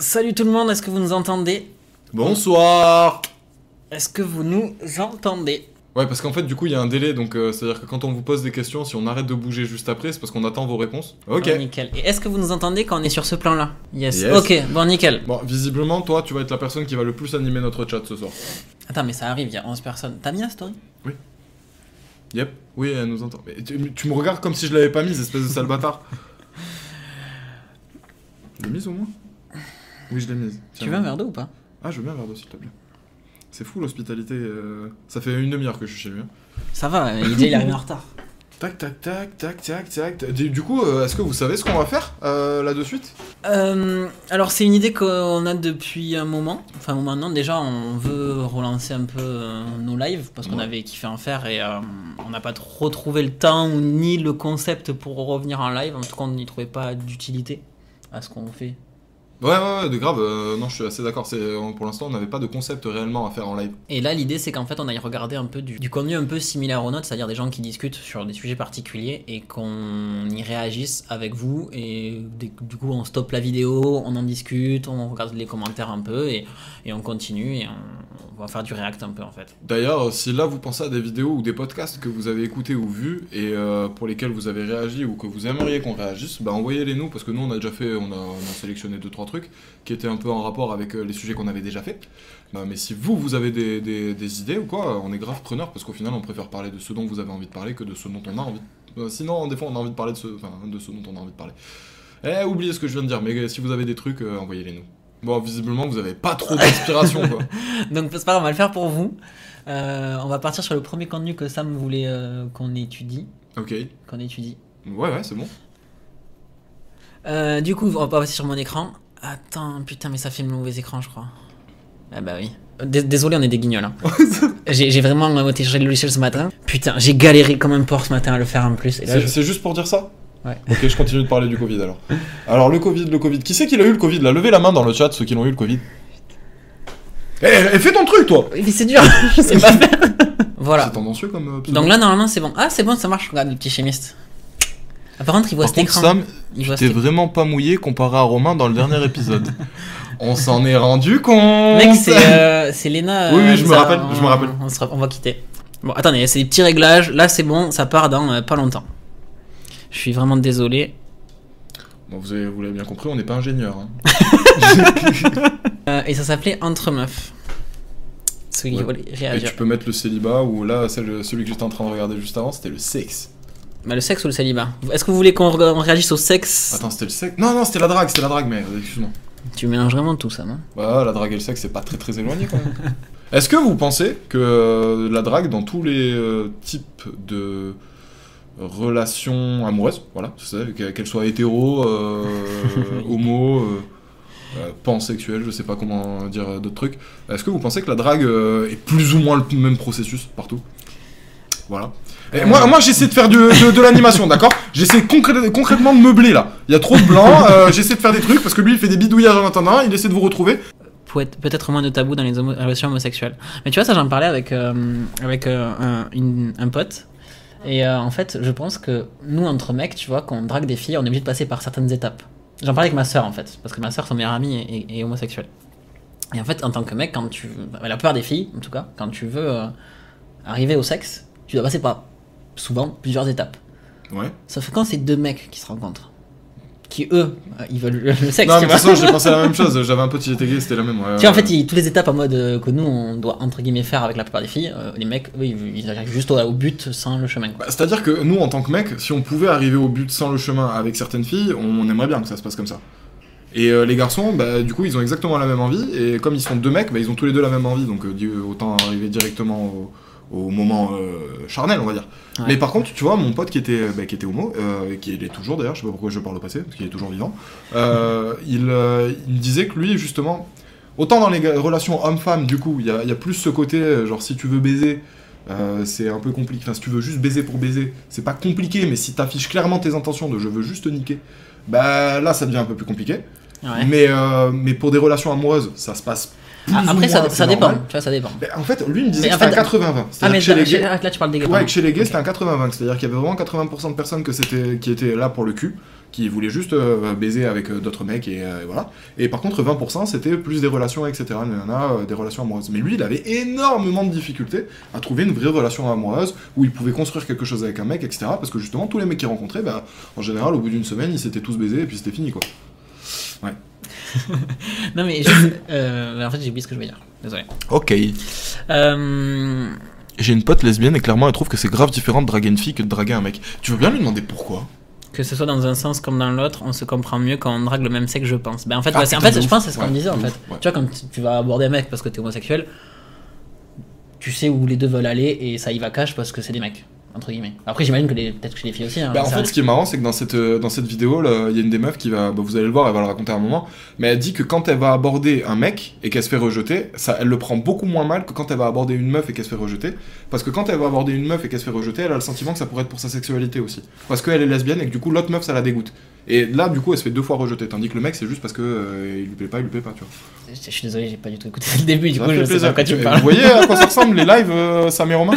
Salut tout le monde, est-ce que vous nous entendez? Bonsoir Est-ce que vous nous entendez? Ouais, parce qu'en fait, du coup, il y a un délai, donc euh, c'est-à-dire que quand on vous pose des questions, si on arrête de bouger juste après, c'est parce qu'on attend vos réponses. Ok. Ah, nickel. Et est-ce que vous nous entendez quand on est sur ce plan-là? Yes. Yes. Ok, bon, nickel. Bon, visiblement, toi, tu vas être la personne qui va le plus animer notre chat ce soir. Attends, mais ça arrive, il y a 11 personnes. T'as mis la story Yep. Oui, elle nous entend. Mais tu, tu me regardes comme si je l'avais pas mise, espèce de sale bâtard. Je l'ai mise au moins? Oui, je l'ai mise. Tiens. Tu veux un verre d'eau ou pas? Ah, je veux bien un verre d'eau, s'il te plaît. C'est fou l'hospitalité. euh, Ça fait une demi-heure que je suis chez lui. hein. Ça va, il dit il arrive en retard. Tac, tac, tac, tac, tac, tac. Du du coup, euh, est-ce que vous savez ce qu'on va faire euh, là de suite? Euh, alors c'est une idée qu'on a depuis un moment. Enfin maintenant déjà on veut relancer un peu euh, nos lives parce qu'on Ouais. avait kiffé en faire et euh, on n'a pas trop trouvé le temps ou ni le concept pour revenir en live. En tout cas on n'y trouvait pas d'utilité à ce qu'on fait. Ouais, ouais, ouais, de grave, euh, non, je suis assez d'accord. Pour l'instant, on n'avait pas de concept réellement à faire en live. Et là, l'idée, c'est qu'en fait, on aille regarder un peu du, contenu un peu similaire au nôtre, c'est-à-dire des gens qui discutent sur des sujets particuliers et qu'on y réagisse avec vous. Et du coup, on stoppe la vidéo, on en discute, on regarde les commentaires un peu et, et on continue et on, va faire du react un peu en fait. D'ailleurs, euh, si là, vous pensez à des vidéos ou des podcasts que vous avez écoutés ou vus et euh, pour lesquels vous avez réagi ou que vous aimeriez qu'on réagisse, bah envoyez-les nous parce que nous, on a déjà fait, on a, on a sélectionné 2-3 truc qui était un peu en rapport avec euh, les sujets qu'on avait déjà fait. Euh, mais si vous, vous avez des, idées ou quoi, on est grave preneur parce qu'au final, on préfère parler de ce dont vous avez envie de parler que de ce dont on a envie. De... Euh, sinon, des fois, on a envie de parler de ce, dont on a envie de parler. Eh, oubliez ce que je viens de dire, mais si vous avez des trucs, envoyez-les nous. Bon, visiblement, vous n'avez pas trop d'inspiration. Donc, c'est pas grave, on va le faire pour vous. On va partir sur le premier contenu que Sam voulait qu'on étudie. Ok. Qu'on étudie. Ouais, ouais, c'est bon. du coup, on va passer sur mon écran. Attends, putain, mais ça filme le mauvais écran, je crois. Ah bah oui. Dés- Désolé, on est des guignols. hein. j'ai vraiment téléchargé le logiciel ce matin. Putain, j'ai galéré comme un porc ce matin à le faire en plus. C'est je- juste pour dire ça Ouais. Ok, je continue de parler du Covid alors. Alors, le Covid, le Covid. Qui c'est qui a eu le Covid là? Levez la main dans le chat, ceux qui l'ont eu le Covid. Eh, eh, fais ton truc toi mais c'est dur, je sais pas faire. voilà. C'est tendancieux comme euh. Donc là, normalement, c'est bon. Ah, c'est bon, ça marche, regarde le petit chimiste. Ah, par contre, il voit Par cet contre, écran. Sam, Il voit t'es cet- vraiment pas mouillé comparé à Romain dans le dernier épisode. On s'en est rendu compte Mec, c'est euh, c'est Lena. Oui, oui, je me rappelle, je me on- rappelle. On, sera- on va quitter. Bon, attendez, c'est des petits réglages. Là, c'est bon, ça part dans euh, pas longtemps. Je suis vraiment désolé. Bon, vous avez- vous l'avez bien compris, on n'est pas ingénieur. hein. Euh, et ça s'appelait Entre meufs. Qui Ouais. Et réagir. tu peux mettre le célibat ou là, celle- celui que j'étais en train de regarder juste avant, c'était le sexe. Bah, le sexe ou le célibat Est-ce que vous voulez qu'on re- on réagisse au sexe Attends, c'était le sexe? Non, non, c'était la drague, c'était la drague, merde, excuse-moi. Tu mélanges vraiment tout ça, non? Bah, la drague et le sexe, c'est pas très très éloigné quand même. Est-ce que vous pensez que euh, la drague, dans tous les euh, types de relations amoureuses, voilà, c'est ça, que- qu'elles soient hétéro, euh, homo, euh, euh, pansexuelles, je sais pas comment dire euh, d'autres trucs, est-ce que vous pensez que la drague euh, est plus ou moins le même processus partout? Voilà. Moi, moi j'essaie de faire de, de, l'animation, d'accord? J'essaie concrètement de meubler là. Il y a trop de blanc, euh, j'essaie de faire des trucs parce que lui il fait des bidouillages en attendant, il essaie de vous retrouver. Peut- Peut-être moins de tabou dans les relations homosexuelles. Mais tu vois, ça, j'en parlais avec, euh, avec euh, un, pote. Et en fait, je pense que nous, entre mecs, tu vois, quand on drague des filles, on est obligé de passer par certaines étapes. J'en parlais avec ma soeur, en fait, parce que ma soeur, son meilleur ami, est, est- homosexuel. Et en fait, en tant que mec, quand tu. La plupart des filles, en tout cas, quand tu veux arriver au sexe, tu dois passer par souvent plusieurs étapes. Ouais. Sauf quand c'est deux mecs qui se rencontrent, qui eux, euh, ils veulent le, sexe, Non, mais de toute façon, j'ai pensé à la même chose. J'avais un pote qui était gay, c'était la même. ouais. Tu vois, en fait, il- toutes les étapes en mode euh, que nous, on doit entre guillemets faire avec la plupart des filles, euh, les mecs, eux, ils, ils arrivent juste au, au but sans le chemin. Bah, C'est-à-dire que nous, en tant que mecs, si on pouvait arriver au but sans le chemin avec certaines filles, on aimerait bien que ça se passe comme ça. Et euh, les garçons, bah, du coup, ils ont exactement la même envie, et comme ils sont deux mecs, bah, ils ont tous les deux la même envie, donc euh, autant arriver directement au, au moment euh, charnel, on va dire. Ouais. Mais par contre, tu vois, mon pote qui était, bah, qui était homo, euh, et qui il est toujours d'ailleurs, je sais pas pourquoi je parle au passé, parce qu'il est toujours vivant, euh, il, euh, il disait que lui, justement, autant dans les relations homme-femme, du coup, il y a, il y a plus ce côté, genre si tu veux baiser, c'est un peu compliqué. Enfin, si tu veux juste baiser pour baiser, c'est pas compliqué, mais si t'affiches clairement tes intentions de je veux juste te niquer, bah là ça devient un peu plus compliqué. Ouais. Mais, mais pour des relations amoureuses, ça se passe. Ah, après, ça, moins, ça dépend, normal. tu vois, ça dépend. Mais en fait, lui il me disait Mais que c'était un 80-20. Ah, mais chez les gays, là, là, tu parles des gars. Ouais, chez les gays, c'était un 80-20, c'est-à-dire qu'il y avait vraiment 80% de personnes que c'était, qui étaient là pour le cul, qui voulaient juste euh, baiser avec euh, d'autres mecs, et euh, voilà. Et par contre, 20% c'était plus des relations, etc. Il y en a des relations amoureuses. Mais lui, il avait énormément de difficultés à trouver une vraie relation amoureuse où il pouvait construire quelque chose avec un mec, etc. Parce que justement, tous les mecs qu'il rencontrait, bah, en général, au bout d'une semaine, ils s'étaient tous baisés et puis c'était fini, quoi. Non, mais juste, euh, en fait, j'ai oublié ce que je voulais dire. Désolé. Ok. Euh, J'ai une pote lesbienne et clairement, elle trouve que c'est grave différent de draguer une fille que de draguer un mec. Tu veux bien lui demander pourquoi? Que ce soit dans un sens comme dans l'autre, on se comprend mieux quand on drague le même sexe, je pense. Ben, en fait, Ah, ouais, en fait je pense c'est ce qu'on Ouais, disait en fait. ouf, ouais. Tu vois, quand tu- tu vas aborder un mec parce que t'es homosexuel, tu sais où les deux veulent aller et ça y va cash parce que c'est des mecs, entre guillemets. Après, j'imagine que peut-être que chez les filles aussi. Hein, Bah, en fait, ce qui est marrant, c'est que dans cette, euh, dans cette vidéo, il y a une des meufs qui va, bah, vous allez le voir, elle va le raconter à un moment, mais elle dit que quand elle va aborder un mec et qu'elle se fait rejeter, ça, elle le prend beaucoup moins mal que quand elle va aborder une meuf et qu'elle se fait rejeter. Parce que quand elle va aborder une meuf et qu'elle se fait rejeter, elle a le sentiment que ça pourrait être pour sa sexualité aussi. Parce qu'elle est lesbienne et que du coup, l'autre meuf, ça la dégoûte. Et là, du coup, elle se fait deux fois rejeter. Tandis que le mec, c'est juste parce que euh, il lui plaît pas, il lui plaît pas, tu vois. Je je suis désolé, j'ai pas du tout écouté le début, du Ça coup, je sais plaisir. pas de quoi tu me parles. Vous voyez à quoi ça ressemble les lives, euh, Sam et Romain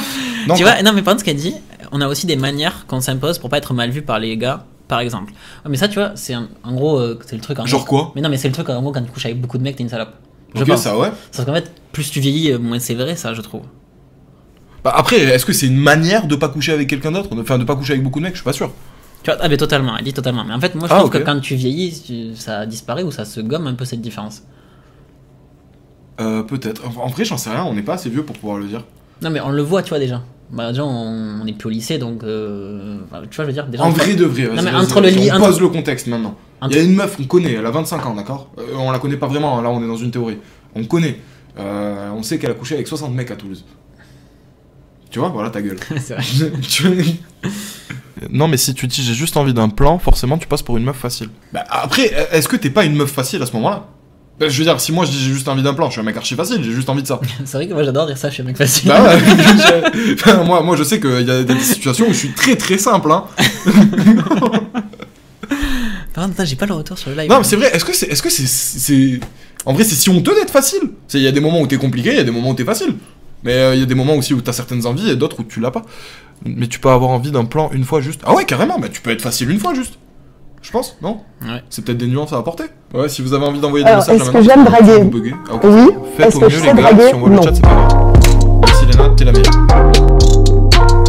Non, tu vois, non, mais par contre, ce qu'elle dit, on a aussi des manières qu'on s'impose pour pas être mal vu par les gars, par exemple. Mais ça, tu vois, c'est en gros, euh, c'est le truc. En Genre gros- quoi Mais non, mais c'est le truc en gros quand tu couches avec beaucoup de mecs, t'es une salope. Je Ok, pense. ça, ouais. Sauf qu'en fait, plus tu vieillis, euh, moins c'est vrai, ça, je trouve. Bah, après, est-ce que c'est une manière de pas coucher avec quelqu'un d'autre? Enfin, de pas coucher avec beaucoup de mecs, je suis pas sûr. Tu vois, ah, mais totalement, elle dit totalement. Mais en fait, moi, je Ah, trouve que quand tu vieillis, tu- ça disparaît ou ça se gomme un peu cette différence. Euh, peut-être. En vrai, j'en sais rien, on n'est pas assez vieux pour pouvoir le dire. Non, mais on le voit, tu vois, déjà. Bah, déjà, on on est plus au lycée, donc. euh, enfin, tu vois, je veux dire, déjà. En vrai de vrai, vas-y, Non, mais entre le lit- on entre- pose le contexte maintenant. Il Entre- y a une meuf, on connaît, elle a 25 ans, d'accord? Euh, On la connaît pas vraiment, là on est dans une théorie. On connaît. Euh, on sait qu'elle a couché avec 60 mecs à Toulouse. Tu vois, voilà ta gueule. c'est vrai. Non, mais si tu dis j'ai juste envie d'un plan, forcément tu passes pour une meuf facile. Bah, après, est-ce que t'es pas une meuf facile à ce moment-là? Bah, Je veux dire, si moi je dis j'ai juste envie d'un plan, je suis un mec archi facile, j'ai juste envie de ça. C'est vrai que moi, j'adore dire ça, je suis un mec facile. Bah ouais, j'ai- enfin, moi, moi je sais qu'il y a des situations où je suis très très simple. Hein. Par contre, j'ai pas le retour sur le live. Non, mais c'est vrai, est-ce que c'est. Est-ce que c'est. c'est- En vrai, c'est si honteux d'être facile. Il y a des moments où t'es compliqué, il y a des moments où t'es facile. Mais euh, il y a des moments aussi où t'as certaines envies et d'autres où tu l'as pas. Mais tu peux avoir envie d'un plan une fois juste. Ah ouais, carrément, bah tu peux être facile une fois juste. Je pense, non Ouais. C'est peut-être des nuances à apporter. Ouais, si vous avez envie d'envoyer des Alors, messages est-ce que j'aime parce draguer. Ah. Oui. Faites Est-ce au que mieux, je les gars, draguer si on voit le Non. chat, c'est pas grave. Merci Léna, t'es la meilleure.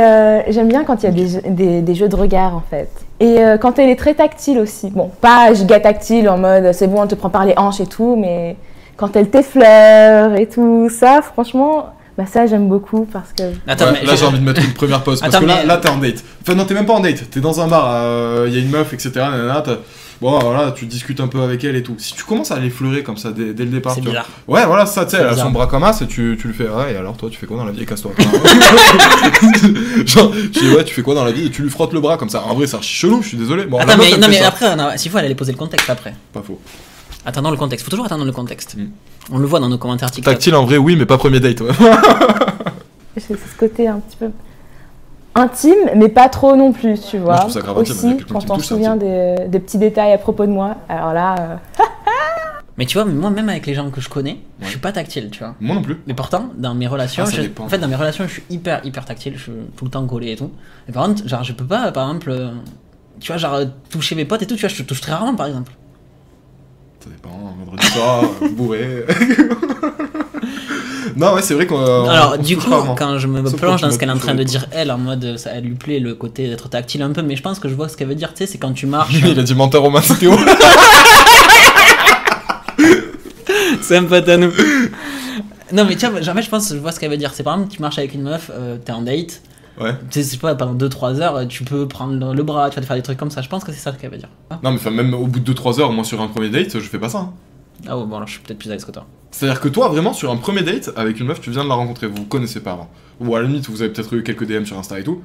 Euh, J'aime bien quand il y a des, jeux- des, des jeux de regard en fait. Et euh, quand elle est très tactile aussi. Bon, pas giga tactile en mode c'est bon, on te prend par les hanches et tout, mais quand elle t'effleure et tout ça, franchement, bah ça j'aime beaucoup parce que. Attends, Ouais, mais là je- j'ai envie de mettre une première pause parce Attends, que là, mais- là t'es en date. Enfin non t'es même pas en date, t'es dans un bar, il y a une meuf etc. nanana, bon voilà tu discutes un peu avec elle et tout. Si tu commences à l'effleurer comme ça dès, dès le départ, C'est tu vois. bizarre. Ouais voilà ça tu sais, elle a son bras comme as et tu, tu le fais ouais et alors toi tu fais quoi dans la vie? Et casse-toi. Genre tu dis ouais tu fais quoi dans la vie? Et tu lui frottes le bras comme ça. En vrai c'est archi chelou, je suis désolé. Bon, Attends, meuf, mais, non, mais ça. après, non, s'il faut, elle allait poser le contexte après. Pas faux. Attendons le contexte. Faut toujours attendre le contexte. Mm. On le voit dans nos commentaires TikTok. Tactile en vrai oui mais pas premier date ouais. C'est ce côté un petit peu. intime, mais pas trop non plus, tu vois. je trouve ça grave intime, Aussi, quelqu'un quand on se souvient des, des petits détails à propos de moi. Alors là, euh, Mais tu vois, moi même avec les gens que je connais, je Ouais. suis pas tactile, tu vois. Moi non plus. Mais pourtant, dans mes relations, Ah, je- en fait, dans mes relations, je suis hyper, hyper tactile, je suis tout le temps collé et tout. Et par contre, genre, je peux pas, par exemple, euh, tu vois, genre, toucher mes potes et tout, tu vois, je te touche très rarement, par exemple. Ça dépend, un vendredi soir, euh, bourré. non, ouais, c'est vrai qu'on. euh, Alors, on du coup, rarement. quand je me Sauf plonge dans ce qu'elle est en train de dire, elle, en mode, ça elle lui plaît le côté d'être tactile un peu, mais je pense que je vois ce qu'elle veut dire, tu sais, c'est quand tu marches. Il a dit menteur c'était où c'est un pote à nous. Non, mais tu vois, jamais je pense, je vois ce qu'elle veut dire. C'est par exemple, tu marches avec une meuf, euh, t'es en date, Ouais. tu sais, pas, pendant 2-3 heures, tu peux prendre le, le bras, tu vas te faire des trucs comme ça. Je pense que c'est ça qu'elle veut dire. Ah, Non, mais enfin, même au bout de 2-3 heures, moi sur un premier date, je fais pas ça. hein. ah ouais, bon, alors je suis peut-être plus à l'aise que toi. C'est-à-dire que toi, vraiment, sur un premier date avec une meuf, tu viens de la rencontrer, vous vous connaissez pas avant. Ou à la limite, vous avez peut-être eu quelques DM sur Insta et tout.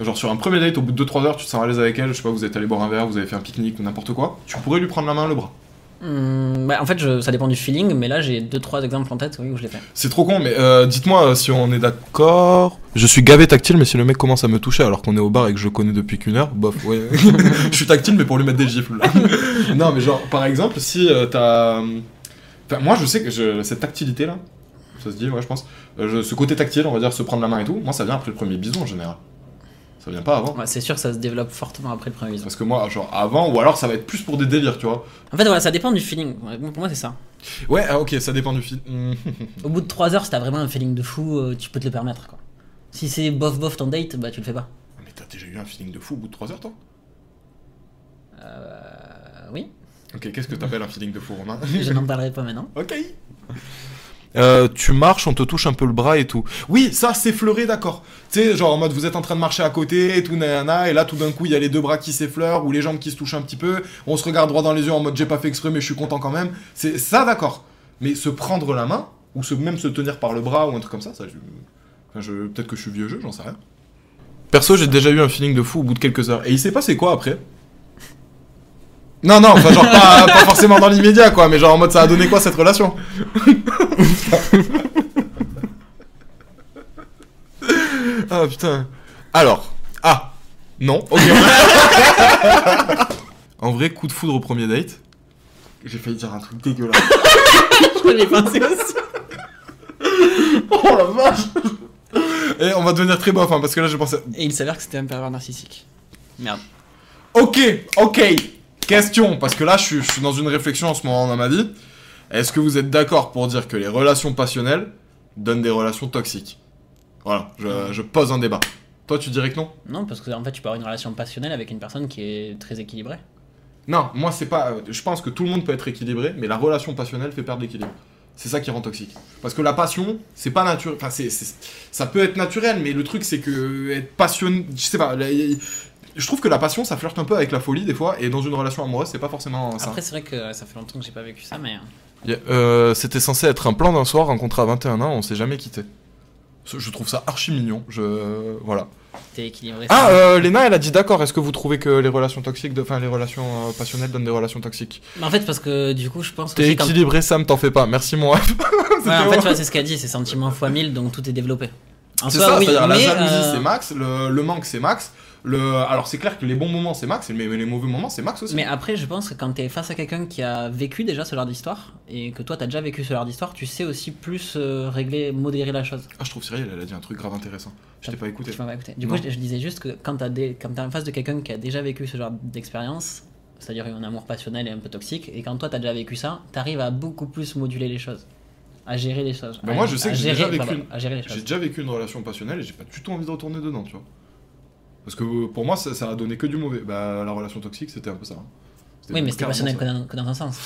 Genre sur un premier date, au bout de 2-3 heures, tu te sens à l'aise avec elle, je sais pas, vous êtes allé boire un verre, vous avez fait un pique-nique ou n'importe quoi, tu pourrais lui prendre la main, le bras. Hum, bah, en fait, je- ça dépend du feeling, mais là j'ai 2-3 exemples en tête oui, où je l'ai fait. C'est trop con, mais euh, dites-moi euh, si on est d'accord. Je suis gavé tactile, mais si le mec commence à me toucher alors qu'on est au bar et que je le connais depuis qu'une heure, bof, ouais. je suis tactile, mais pour lui mettre des gifles. là. non, mais genre, par exemple, si euh, t'as. Enfin, moi, je sais que je- cette tactilité là, ça se dit, ouais, je pense. Euh, je- ce côté tactile, on va dire, se prendre la main et tout, moi, ça vient après le premier bisou en général. Ça vient pas avant. Ouais, c'est sûr que ça se développe fortement après le premier bisou. Parce que moi, genre, avant, ou alors ça va être plus pour des délires, tu vois. En fait, voilà, ça dépend du feeling. Pour moi, c'est ça. Ouais, ah, ok, ça dépend du film. Au bout de 3 heures, si t'as vraiment un feeling de fou, euh, tu peux te le permettre. Quoi. Si c'est bof bof ton date, bah tu le fais pas. mais t'as déjà eu un feeling de fou au bout de 3 heures, toi? Euh, oui, Ok, qu'est-ce que t'appelles un feeling de fou, Romain? Je n'en parlerai pas maintenant. Ok. Euh, tu marches, on te touche un peu le bras et tout. Oui, ça, s'effleurer, d'accord. Tu sais, genre en mode vous êtes en train de marcher à côté et tout, nanana, et là tout d'un coup il y a les deux bras qui s'effleurent ou les jambes qui se touchent un petit peu. On se regarde droit dans les yeux en mode j'ai pas fait exprès mais je suis content quand même. C'est ça, d'accord. Mais se prendre la main ou se, même se tenir par le bras ou un truc comme ça, ça, je, enfin, je- peut-être que je suis vieux jeu, j'en sais rien. Perso, j'ai déjà eu un feeling de fou au bout de quelques heures. Et il s'est passé quoi après? Non, non, enfin genre pas, pas forcément dans l'immédiat quoi, mais genre en mode ça a donné quoi cette relation? Ah putain. Alors, ah, non, ok. en vrai, coup de foudre au premier date. J'ai failli dire un truc dégueulasse. J'ai pensé aussi. oh la vache Et on va devenir très bof, hein, parce que là je pensais... Et il s'avère que c'était un pervers narcissique. Merde. Ok, ok. Question, parce que là je suis, je suis dans une réflexion en ce moment dans ma vie. Est-ce que vous êtes d'accord pour dire que les relations passionnelles donnent des relations toxiques? Voilà, je, je pose un débat. Toi tu dirais que non? Non, parce que en fait, tu peux avoir une relation passionnelle avec une personne qui est très équilibrée. Non, moi c'est pas. Je pense que tout le monde peut être équilibré, mais la relation passionnelle fait perdre l'équilibre. C'est ça qui rend toxique. Parce que la passion, c'est pas naturel. Enfin, c'est, ça peut être naturel, mais le truc c'est que être passionné. Je sais pas. Je trouve que la passion, ça flirte un peu avec la folie des fois, et dans une relation amoureuse, c'est pas forcément ça. Après, c'est vrai que euh, ça fait longtemps que j'ai pas vécu ça, mais. euh, euh, c'était censé être un plan d'un soir, rencontré à 21 ans, on s'est jamais quitté. Je trouve ça archi mignon. Je voilà. T'es équilibré. Ah, euh, Léna, elle a dit d'accord. Est-ce que vous trouvez que les relations toxiques, enfin les relations euh, passionnelles donnent des relations toxiques? Mais en fait, parce que du coup, je pense que. T'es équilibré, Sam, t'en fais pas. Merci, moi. Ouais, en fait, tu vois, c'est ce qu'elle dit, c'est sentiment fois 1000, donc tout est développé. C'est ça, oui, c'est-à-dire la mais, jalousie euh, c'est max, le, le manque c'est max. Le... Alors c'est clair que les bons moments c'est max, mais les mauvais moments c'est max aussi. Mais après, je pense que quand t'es face à quelqu'un qui a vécu déjà ce genre d'histoire, et que toi t'as déjà vécu ce genre d'histoire, tu sais aussi plus euh, régler, modérer la chose. Ah, je trouve Cyril, elle a dit un truc grave intéressant. Je t'ai pas écouté. M'as pas écouté. Du Non. coup, je, je disais juste que quand t'as des- t'es en face de quelqu'un qui a déjà vécu ce genre d'expérience, c'est-à-dire un amour passionnel et un peu toxique, et quand toi t'as déjà vécu ça, t'arrives à beaucoup plus moduler les choses, à gérer les choses. À- moi, je sais que j'ai déjà vécu pardon, une- déjà vécu une relation passionnelle et j'ai pas du tout envie de retourner dedans, tu vois. Parce que euh, pour moi, ça, ça a donné que du mauvais. Bah, la relation toxique, c'était un peu ça. hein. Oui, mais c'était passionnel que dans, que dans un sens.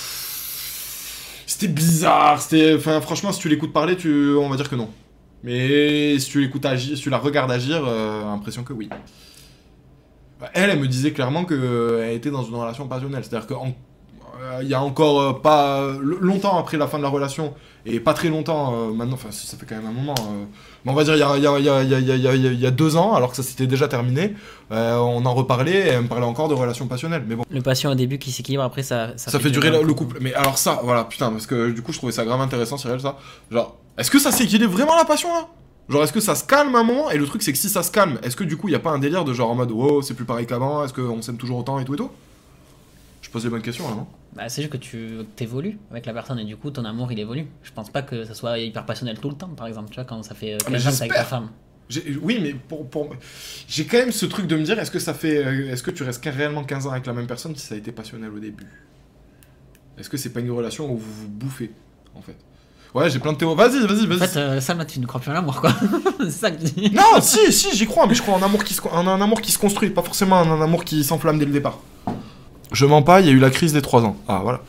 C'était bizarre. C'était, enfin, franchement, si tu l'écoutes parler, tu, on va dire que non. Mais si tu l'écoutes agir, si tu la regardes agir, euh, impression que oui. Bah, elle, elle me disait clairement qu'elle était dans une relation passionnelle. C'est-à-dire qu'il y a encore euh, pas euh, longtemps après la fin de la relation et pas très longtemps euh, maintenant. Enfin, si, ça fait quand même un moment. euh, mais on va dire il y a, il y, a, il y, a, il a, deux ans, alors que ça s'était déjà terminé. euh, on en reparlait et elle me parlait encore de relations passionnelles. Mais bon. Le patient au début qui s'équilibre, après ça, Ça, fait durer le, le couple. Mais alors ça, voilà, putain, parce que du coup, je trouvais ça grave intéressant, Cyril, ça. Genre, est-ce que ça s'équilibre vraiment la passion, là? Genre, est-ce que ça se calme un moment? Et le truc, c'est que si ça se calme, est-ce que du coup, il y a pas un délire de genre en mode, oh, c'est plus pareil qu'avant? Est-ce qu'on s'aime toujours autant et tout et tout? Je pose les bonnes questions là, non Bah, c'est juste que tu évolues avec la personne et du coup ton amour il évolue. Je pense pas que ça soit hyper passionnel tout le temps par exemple, tu vois, quand ça fait euh, Ah, 15 ans avec ta femme. Oui, mais pour, pour... j'ai quand même ce truc de me dire, est-ce que ça fait, euh, est-ce que tu restes réellement 15 ans avec la même personne si ça a été passionnel au début? Est-ce que c'est pas une relation où vous vous bouffez, en fait? Ouais, j'ai plein de théories. Vas-y, vas-y, vas-y. En fait, euh, Sam là tu ne crois plus en l'amour quoi. c'est ça que tu dis. Non, si, si, j'y crois, mais je crois en amour qui se, en un amour qui se construit, pas forcément en un amour qui s'enflamme dès le départ. Je mens pas, il y a eu la crise des 3 ans. Ah, voilà.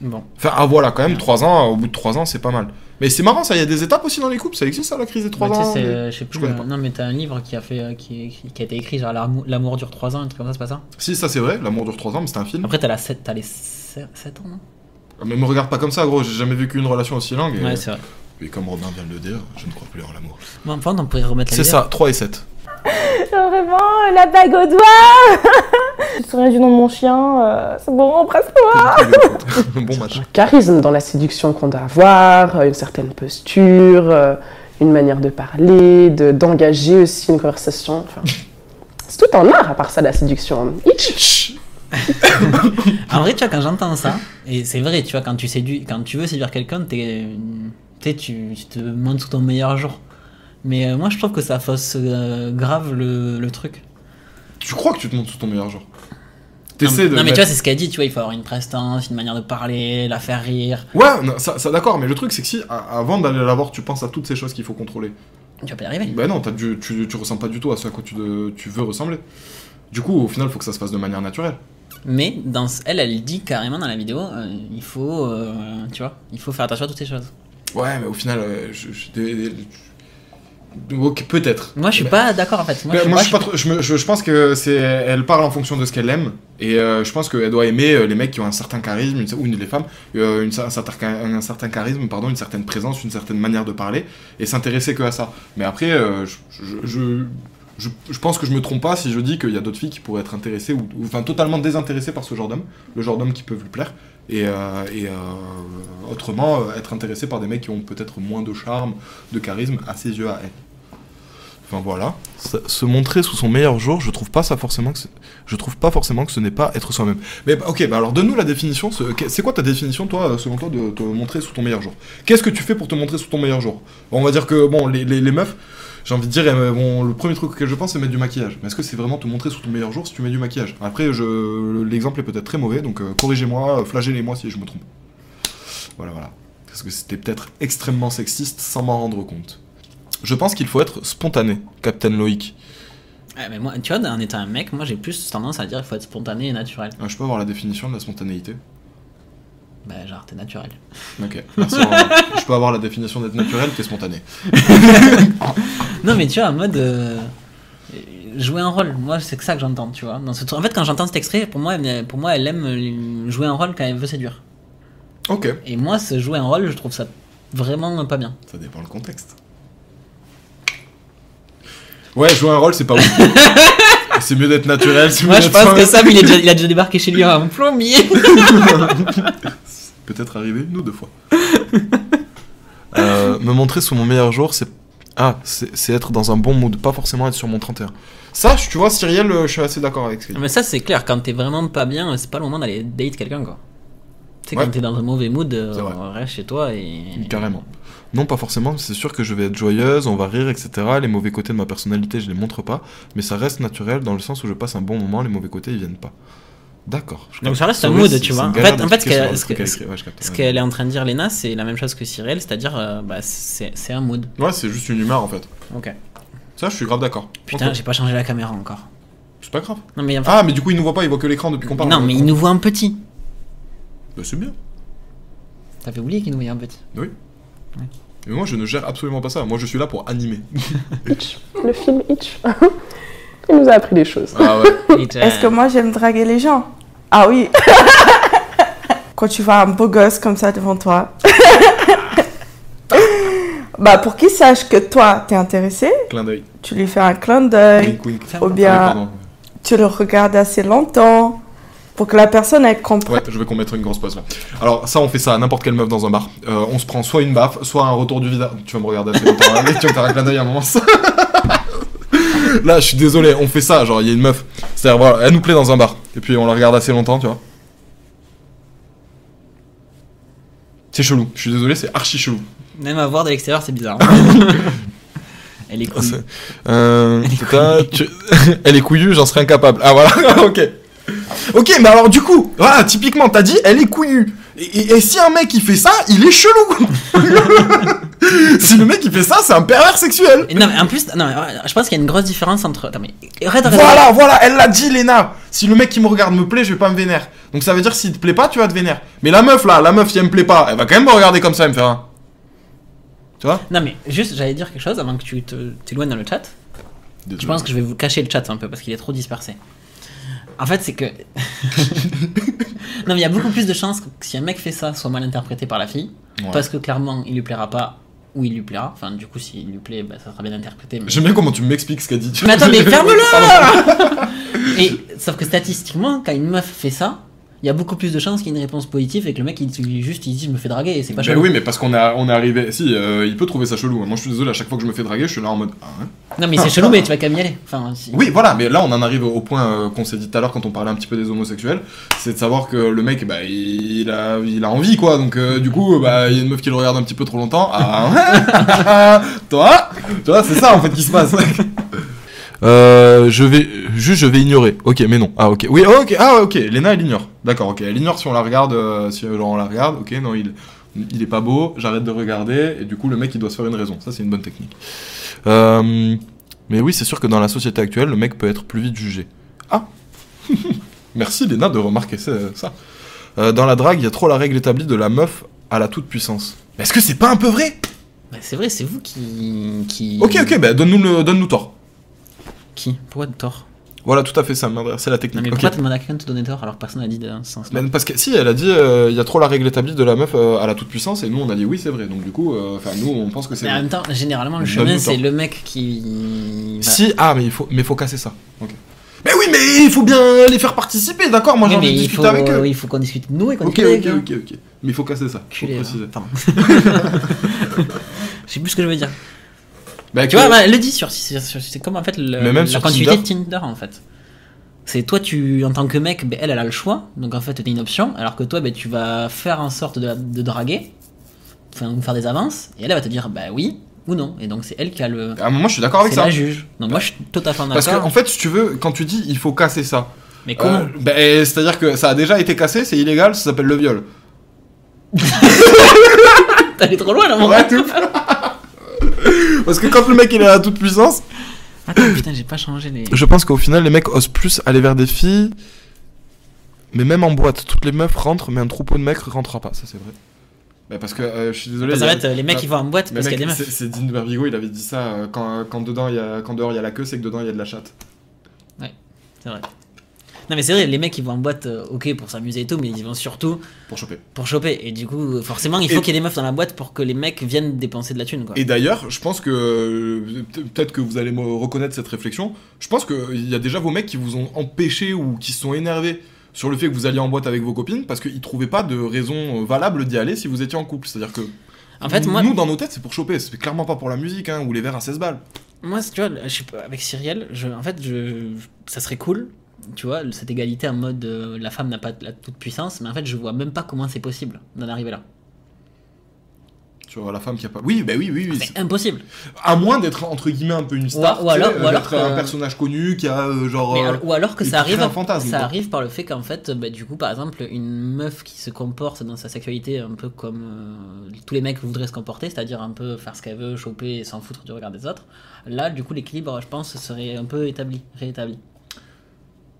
Bon. Enfin, ah, voilà, quand même, 3 ans, au bout de 3 ans, c'est pas mal. Mais c'est marrant, ça, il y a des étapes aussi dans les couples, ça existe, ça, la crise des 3 Bah, ans mais- euh, je sais plus, connais euh, pas. non mais t'as un livre qui a, fait, euh, qui, qui a été écrit genre l'amour, dure 3 ans, un truc comme ça, c'est pas ça? Si, ça c'est vrai, l'amour dure 3 ans, mais c'est un film. Après t'as, la 7, t'as les 7, ans non? Mais me regarde pas comme ça, gros, j'ai jamais vécu une relation aussi longue. Et, Ouais c'est vrai. et comme Robin vient de le dire, je ne crois plus en l'amour. Bon, enfin on pourrait remettre la C'est ça, 3 et 7. Vraiment, la bague au doigt Je te souviens du nom de mon chien, euh, c'est bon, embrasse-moi bon match. charisme dans la séduction qu'on doit avoir, euh, une certaine posture, euh, une manière de parler, de d'engager aussi une conversation. Enfin, c'est tout un art à part ça la séduction. Itch. En vrai, tu vois, quand j'entends ça, et c'est vrai, tu vois, quand tu séduis, quand tu veux séduire quelqu'un, t'es, tu, tu te montres sous ton meilleur jour. Mais euh, moi, je trouve que ça fausse euh, grave le, le truc. Tu crois que tu te montres sous ton meilleur jour? Non, mais- de. non, mais tu vois, c'est ce qu'elle dit, tu vois, il faut avoir une prestance, une manière de parler, la faire rire. Ouais, non, ça, ça, d'accord, mais le truc c'est que si avant d'aller la voir, tu penses à toutes ces choses qu'il faut contrôler. Tu vas pas y arriver. Bah non, t'as dû- tu, tu ressens pas du tout à ce à quoi tu, de- tu veux ressembler. Du coup, au final, faut que ça se fasse de manière naturelle. Mais dans, elle, elle dit carrément dans la vidéo, euh, il faut, euh, tu vois, il faut faire attention à toutes ces choses. Ouais, mais au final, euh, je, je- des- Ok, peut-être. Moi, je suis Mais- pas d'accord en fait. Moi, je, moi, pas- je, suis pas trop- je, me- je- je pense que c'est, elle parle en fonction de ce qu'elle aime, et euh, je pense qu'elle doit aimer euh, les mecs qui ont un certain charisme, une- ou les femmes, euh, une, un, certain, un certain charisme, pardon, une certaine présence, une certaine manière de parler, et s'intéresser que à ça. Mais après, euh, je, je, je, je- je pense que je me trompe pas si je dis qu'il y a d'autres filles qui pourraient être intéressées, ou, ou, enfin totalement désintéressées par ce genre d'homme, le genre d'homme qui peuvent lui plaire, et, euh, et euh, autrement euh, être intéressées par des mecs qui ont peut-être moins de charme, de charisme à ses yeux à elle. Enfin voilà. Se montrer sous son meilleur jour, je trouve pas ça forcément que je trouve pas forcément que ce n'est pas être soi-même. Mais bah, ok, bah alors donne-nous la définition. C'est quoi ta définition, toi, selon toi, de te montrer sous ton meilleur jour? Qu'est-ce que tu fais pour te montrer sous ton meilleur jour? On va dire que bon, les, meufs, j'ai envie de dire, bon, le premier truc auquel je pense, c'est mettre du maquillage. Mais est-ce que c'est vraiment te montrer sous ton meilleur jour si tu mets du maquillage? Après, l'exemple est peut-être très mauvais, donc euh, corrigez-moi, flagellez-moi si je me trompe. Voilà, voilà. Parce que c'était peut-être extrêmement sexiste sans m'en rendre compte. Je pense qu'il faut être spontané, Captain Loïc. Ouais, mais moi, tu vois, en étant un mec, moi j'ai plus tendance à dire qu'il faut être spontané et naturel. Ah, je peux avoir la définition de la spontanéité Bah, genre, t'es naturel. Ok, merci. Je peux avoir la définition d'être naturel, t'es spontané. Non, mais tu vois, en mode. euh, jouer un rôle, moi c'est que ça que j'entends, tu vois. Dans ce... En fait, quand j'entends cet extrait, pour moi, elle- pour moi, elle aime euh, jouer un rôle quand elle veut séduire. Ok, Et moi, ce jouer un rôle, je trouve ça vraiment pas bien. ça dépend le contexte. Ouais, jouer un rôle, c'est pas ouf. c'est mieux d'être naturel, c'est mieux Moi, je d'être pense que Sam, il, est déjà- il a déjà débarqué chez lui en plombier. Peut-être arrivé une ou deux fois. Euh, me montrer sous mon meilleur jour, c'est. Ah, c'est c'est être dans un bon mood, pas forcément être sur mon 31. Ça, tu vois, Cyrielle, euh, je suis assez d'accord avec ce qu'il dit. mais ça, c'est clair, quand t'es vraiment pas bien, c'est pas le moment d'aller date quelqu'un, quoi. Tu sais, Ouais. quand t'es dans un mauvais mood, euh, vrai. reste chez toi et. Carrément. Non, pas forcément, c'est sûr que je vais être joyeuse, on va rire, etc. Les mauvais côtés de ma personnalité, je les montre pas, mais ça reste naturel dans le sens où je passe un bon moment, les mauvais côtés, ils viennent pas. D'accord. Donc ça reste un mood, tu vois. En fait- en fait, ce qu'elle- ce que-. Ouais. Ce Ouais. est en train de dire, Léna, c'est la même chose que Cyril, c'est-à-dire, euh, bah, c'est un mood. Ouais, c'est juste une humeur en fait. Ok. Ça, je suis grave d'accord. Putain, j'ai pas changé la caméra encore. C'est pas grave. Non, mais, Ah, mais du coup, il nous voit pas, il voit que l'écran depuis qu'on parle. non, mais il nous voit un petit. Bah, c'est bien. T'avais oublié qu'il nous voyait un petit. Mais moi, je ne gère absolument pas ça. Moi, je suis là pour animer. Itch. Le film Itch. Il nous a appris des choses. ah ouais. Est-ce que moi j'aime draguer les gens? Ah oui Quand tu vois un beau gosse comme ça devant toi. bah pour qu'il sache que toi t'es intéressé, Clin d'œil. tu lui fais un clin d'œil, ou Ah, bien pardon. tu le regardes assez longtemps, Pour que la personne, elle comprenne. Ouais, je vais qu'on mette une grosse pause là. Alors, ça, on fait ça à n'importe quelle meuf dans un bar. Euh, on se prend soit une baffe, soit un retour du visage. Tu vas me regarder assez longtemps, hein, tu vas me faire un clin d'œil à un moment. là, je suis désolé, on fait ça. Genre, il y a une meuf. C'est-à-dire, voilà, elle nous plaît dans un bar. Et puis, on la regarde assez longtemps, tu vois. C'est chelou. Je suis désolé, c'est archi chelou. Même à voir de l'extérieur, c'est bizarre. Elle est Ah, cool. c'est- Euh, Elle est putain, tu- Elle est couillue, j'en serais incapable. Ah voilà, ok. Ok, mais alors du coup, voilà, typiquement, t'as dit, elle est couillue. Et, et- et si un mec il fait ça, il est chelou. si le mec il fait ça, c'est un pervers sexuel. Et non, mais en plus, non, je pense qu'il y a une grosse différence entre. Mais. Voilà, voilà, elle l'a dit, Léna. Si le mec qui me regarde me plaît, je vais pas me vénère. Donc ça veut dire s'il te plaît pas, tu vas te vénère. Mais la meuf là, la meuf, si elle me plaît pas, elle va quand même me regarder comme ça et me faire un. Tu vois? Non, mais juste, j'allais dire quelque chose avant que tu te- t'éloignes dans le chat. Je pense que je vais vous cacher le chat un peu parce qu'il est trop dispersé. En fait, c'est que. non, mais il y a beaucoup plus de chances que si un mec fait ça, soit mal interprété par la fille. Ouais. Parce que clairement, il lui plaira pas ou il lui plaira. Enfin, du coup, s'il lui plaît, bah, ça sera bien interprété. Mais, J'aime bien comment tu m'expliques ce qu'elle dit. mais attends, mais ferme-le Et sauf que statistiquement, quand une meuf fait ça, il y a beaucoup plus de chances qu'il y ait une réponse positive et que le mec, il, juste, il dit, je me fais draguer et c'est pas Mais chelou. oui, mais parce qu'on est, on est arrivé. Si, euh, il peut trouver ça chelou. Moi, je suis désolé, à chaque fois que je me fais draguer, je suis là en mode. Ah, ouais. Non, mais c'est chelou, mais tu vas quand même y aller. Enfin, si- Oui, voilà, mais là, on en arrive au point euh, qu'on s'est dit tout à l'heure quand on parlait un petit peu des homosexuels. C'est de savoir que le mec, bah, il a, il a envie, quoi. Donc, euh, du coup, bah, il y a une meuf qui le regarde un petit peu trop longtemps. Ah, ouais Toi Toi, c'est ça, en fait, qui se passe. Euh, je vais juste je vais ignorer. Ok, mais non. Ah ok. Oui, ok. Ah ok. Lena elle ignore. D'accord. Ok. Elle ignore si on la regarde. euh, si on la regarde. Ok. Non, il il est pas beau. J'arrête de regarder. Et du coup, le mec il doit se faire une raison. Ça c'est une bonne technique. Euh, mais oui, c'est sûr que dans la société actuelle, le mec peut être plus vite jugé. Ah. Merci Lena de remarquer ça. ça. Euh, dans la drague, il y a trop la règle établie de la meuf à la toute puissance. Mais est-ce que c'est pas un peu vrai? Bah, c'est vrai, c'est vous qui. qui... Ok, ok. Bah donne-nous le, donne-nous tort. Qui? Pourquoi de tort Voilà, tout à fait ça. C'est la Non, technique. mais Ok. pourquoi à quelqu'un de te donner tort alors que personne n'a dit sens-là Mais parce que si, elle a dit, euh, il y a trop la règle établie de la meuf euh, à la toute puissance, et nous on a dit oui, c'est vrai. Donc du coup, euh, enfin nous on pense que c'est Mais en même temps, généralement, le Donne-nous chemin, c'est le mec qui. Si, ah, mais il faut, mais faut casser ça. Ok. Mais oui, mais il faut bien les faire participer, d'accord? Moi j'ai Oui, envie mais de discuter faut, avec eux. il faut qu'on discute de nous et qu'on Ok, discute avec ok, eux. ok, ok. Mais il faut casser ça. Faut préciser. hein. Pardon. Je sais plus ce que je veux dire. Bah, Tu vois, bah, le dit sur, sur- sur- c'est comme en fait le, Mais même la continuité Tinder. de Tinder en fait. C'est toi, tu en tant que mec, ben, elle, elle a le choix, donc en fait, t'as une option, alors que toi, ben, tu vas faire en sorte de, de draguer, enfin, faire des avances, et elle, elle va te dire, bah oui ou non, et donc c'est elle qui a le. À un moment, je suis d'accord avec C'est ça. la juge. Donc moi, je suis totalement Parce d'accord. que en fait, si tu veux, quand tu dis il faut casser ça, Mais comment euh, bah, c'est-à-dire que ça a déjà été cassé, c'est illégal, ça s'appelle le viol. Allé trop loin là, mon Ouais, tout. Parce que quand le mec il est à toute puissance, Attends, putain, j'ai pas changé les. Je pense qu'au final, les mecs osent plus aller vers des filles. Mais même en boîte, toutes les meufs rentrent, mais un troupeau de mecs rentrera pas, ça c'est vrai. Bah, parce que euh, je suis désolé. A- être euh, les mecs qui vont en boîte mais parce qu'il y a des meufs. c'est- Dean Barbigo, il avait dit ça euh, quand, quand, dedans, il y a, quand dehors il y a la queue, c'est que dedans il y a de la chatte. C'est vrai. Non, mais c'est vrai, les mecs qui vont en boîte, euh, ok, pour s'amuser et tout, mais ils vont surtout Pour choper. pour choper. Et du coup, forcément, il faut Et- qu'il y ait des meufs dans la boîte pour que les mecs viennent dépenser de la thune, quoi. Et d'ailleurs, je pense que. euh, Peut-être que vous allez me reconnaître cette réflexion. Je pense qu'il y a déjà vos mecs qui vous ont empêché ou qui se sont énervés sur le fait que vous alliez en boîte avec vos copines parce qu'ils trouvaient pas de raison valable d'y aller si vous étiez en couple. C'est-à-dire que. En fait, moi, Nous, dans nos têtes, c'est pour choper. C'est clairement pas pour la musique hein, ou les verres à 16 balles. moi, tu vois, je sais pas, avec Cyrielle, je, en fait, je, ça serait cool, tu vois, cette égalité en mode euh, la femme n'a pas la toute puissance, mais en fait, je vois même pas comment c'est possible d'en arriver là. Sur la femme qui a pas. Oui, bah oui, oui, oui. C'est impossible. À moins d'être entre guillemets un peu une star. Ou- ou alors- tu ou alors que- un personnage connu qui a euh, genre. Mais euh, ou alors que ça arrive, un fantasme, ça quoi. arrive par le fait qu'en fait, bah, du coup, par exemple, une meuf qui se comporte dans sa sexualité un peu comme euh, tous les mecs voudraient se comporter, c'est-à-dire un peu faire ce qu'elle veut, choper et s'en foutre du regard des autres. Là, du coup, l'équilibre, je pense, serait un peu établi, réétabli.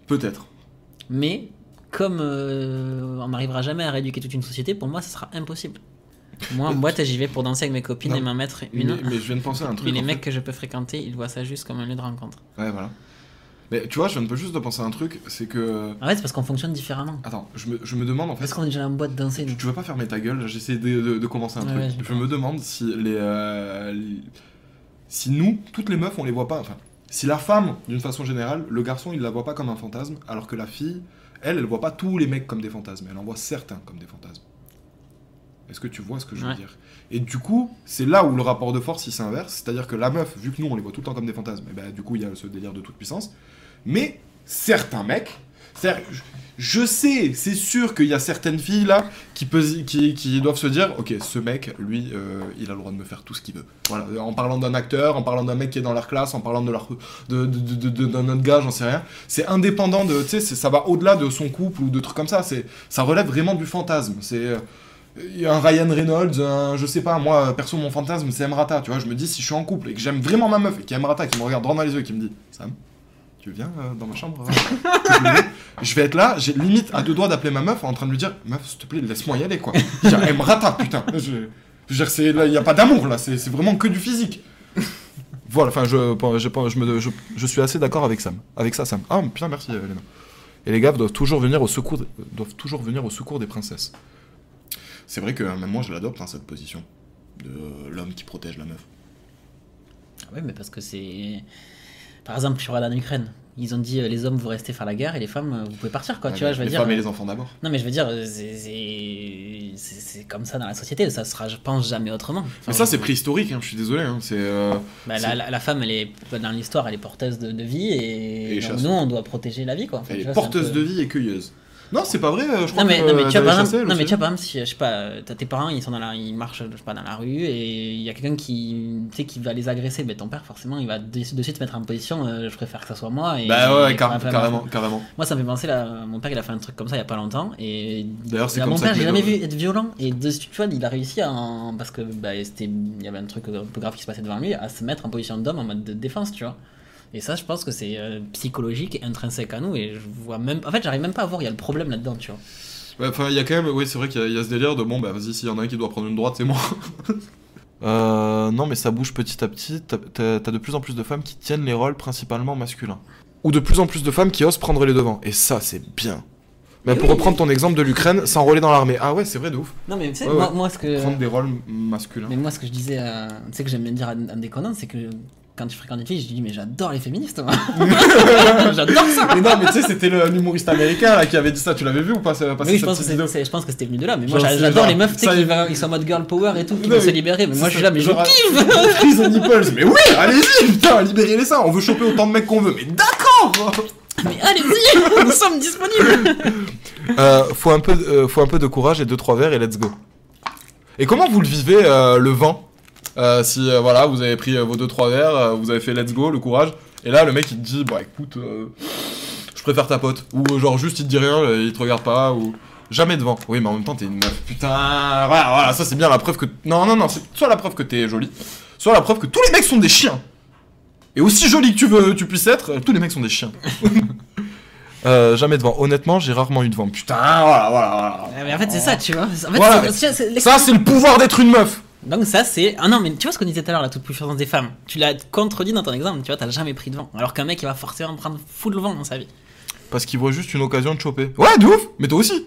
Peut-être. Mais comme euh, on n'arrivera jamais à rééduquer toute une société, pour moi, ce sera impossible. Moi, en boîte, j'y vais pour danser avec mes copines Non, et m'en mettre une. mais je viens de penser à un truc. Mais les mecs que je peux fréquenter, ils voient ça juste comme un lieu de rencontre. Ouais, voilà. Mais tu vois, je viens de juste de penser à un truc, c'est que. En fait, c'est parce qu'on fonctionne différemment. Attends, je me, je me demande en fait. Parce qu'on est déjà en boîte danser. Tu, tu veux pas fermer ta gueule J'essaie de, de- de commencer un Ouais, truc. ouais, je me demande si les, euh, les- Si nous, toutes les meufs, on les voit pas. Enfin, si la femme, d'une façon générale, le garçon, il la voit pas comme un fantasme, alors que la fille, Elle, elle voit pas tous les mecs comme des fantasmes, elle en voit certains comme des fantasmes. Est-ce que tu vois ce que je veux Ouais. dire? Et du coup, c'est là où le rapport de force il s'inverse, c'est-à-dire que la meuf, vu que nous on les voit tout le temps comme des fantasmes, et ben, du coup il y a ce délire de toute puissance. Mais certains mecs, c'est-à-dire, je- sais, c'est sûr qu'il y a certaines filles là qui, doivent se dire, ok, ce mec, lui, euh, il a le droit de me faire tout ce qu'il veut. Voilà, en parlant d'un acteur, en parlant d'un mec qui est dans leur classe, en parlant de leur, de, de- de- de- d'un autre gars, j'en sais rien. C'est indépendant de, tu sais, ça va au-delà de son couple ou de trucs comme ça. Ça relève vraiment du fantasme. C'est euh, un Ryan Reynolds, un, je sais pas, moi, perso, mon fantasme, c'est Emrata, tu vois. Je me dis, si je suis en couple et que j'aime vraiment ma meuf et qu'il y a Emrata qui me regarde droit dans les yeux et qui me dit, Sam, tu viens euh, dans ma chambre euh, je me vais être là, j'ai limite à deux doigts d'appeler ma meuf en train de lui dire, meuf, s'il te plaît, laisse-moi y aller, quoi. Je dis, Emrata, putain. Je, je veux dire, c'est- là, il n'y a pas d'amour, là, c'est c'est vraiment que du physique. Voilà, enfin, je, je, je, me- je- je suis assez d'accord avec Sam. Avec ça, Sam. Ah, putain, merci, euh, Léna. Et les gars doivent toujours venir au secours, doivent toujours venir au secours des princesses. C'est vrai que euh, même moi je l'adopte hein, cette position de euh, l'homme qui protège la meuf. Oui, mais parce que c'est. Par exemple, tu regardes en Ukraine, ils ont dit euh, les hommes vous restez faire la guerre et les femmes euh, vous pouvez partir quoi. Ouais, tu vois, je veux les dire. femmes et euh, les enfants d'abord. Non, mais je veux dire, c'est- comme ça dans la société. Ça sera, je pense, jamais autrement. Enfin, Mais ça je- c'est préhistorique, hein, je suis désolé. hein, c'est euh, Bah, la, la- la femme, elle est dans l'histoire, elle est porteuse de, de vie et, Et donc chasse. nous, on doit protéger la vie quoi. Enfin, elle est vois, porteuse peu- de vie et cueilleuse. Non, c'est pas vrai. euh, Je crois Non mais, que, non, mais euh, tu vois, par exemple, non, mais tu vois, par exemple, si, je sais pas, euh, t'as tes parents, ils sont dans la, ils marchent, je sais pas, dans la rue et il y a quelqu'un qui, tu sais, qui va les agresser, ben ton père, forcément, il va de, de suite se mettre en position, euh, je préfère que ça soit moi. Et, Bah ouais, et car- carrément, carrément. Moi, ça me fait penser, là, mon père, il a fait un truc comme ça il y a pas longtemps et. D'ailleurs, c'est comme mon ça père, j'ai jamais vu être violent et de, tu vois, il a réussi à, en- parce que bah, c'était, il y avait un truc un peu grave qui se passait devant lui, à se mettre en position d'homme en mode de défense, tu vois. Et ça, je pense que c'est euh, psychologique et intrinsèque à nous et je vois même, en fait, j'arrive même pas à voir, il y a le problème là-dedans, tu vois. Ouais, Enfin, il y a quand même, oui, c'est vrai qu'il y, a- il y a ce délire de bon, bah vas-y, s'il y en a un qui doit prendre une droite, c'est moi. euh, non, mais ça bouge petit à petit. T'as de plus en plus de femmes qui tiennent les rôles principalement masculins. Ou de plus en plus de femmes qui osent prendre les devants. Et ça, c'est bien. Mais pour oui. reprendre ton exemple de l'Ukraine, s'enrôler dans l'armée. Ah ouais, c'est vrai de ouf. Non, mais tu sais, Ouais, moi, ouais. moi, ce que. Prendre des rôles masculins. Mais moi, ce que je disais, euh, tu sais, que j'aime bien dire en déconnant, c'est que quand tu fréquentes une fille, je dis, mais j'adore les féministes, moi. j'adore ça. Mais non, mais tu sais, c'était le- l'humoriste américain là, qui avait dit ça. Tu l'avais vu ou pas, Oui, je pense, que je pense c'était venu de là, mais moi j'adore les meufs ça, qui, va- ils sont en mode girl power et tout, qui veulent se libérer, mais moi je suis là, mais je kiffe nipples. Mais oui, allez-y, putain, libérez-les ça. On veut choper autant de mecs qu'on veut. Mais d'accord Mais allez-y, nous sommes disponibles Euh, faut, un peu, euh, faut un peu de courage et deux trois verres et let's go. Et comment vous le vivez euh, le vent? Euh, Si euh, voilà, vous avez pris euh, vos deux trois verres, vous avez fait let's go, le courage, et là le mec il te dit bah écoute, je préfère ta pote, ou genre juste il te dit rien, il te regarde pas, ou jamais devant. Oui, mais en même temps t'es une meuf. Putain, voilà, voilà, ça c'est bien la preuve que non non non, c'est soit la preuve que t'es jolie, soit la preuve que tous les mecs sont des chiens. Et aussi joli que tu veux, tu puisses être, tous les mecs sont des chiens. Euh, jamais devant. Honnêtement, j'ai rarement eu de vent. Putain, voilà, voilà, voilà. Mais en fait, c'est ça, tu vois. En fait, Voilà, Ça, c'est le pouvoir d'être une meuf. Donc ça c'est... Ah non mais tu vois ce qu'on disait tout à l'heure, la toute puissance des femmes. Tu l'as contredit dans ton exemple, tu vois, t'as jamais pris de vent. Alors qu'un mec il va forcément prendre full vent dans sa vie. Parce qu'il voit juste une occasion de choper. Ouais, de ouf. Mais toi aussi.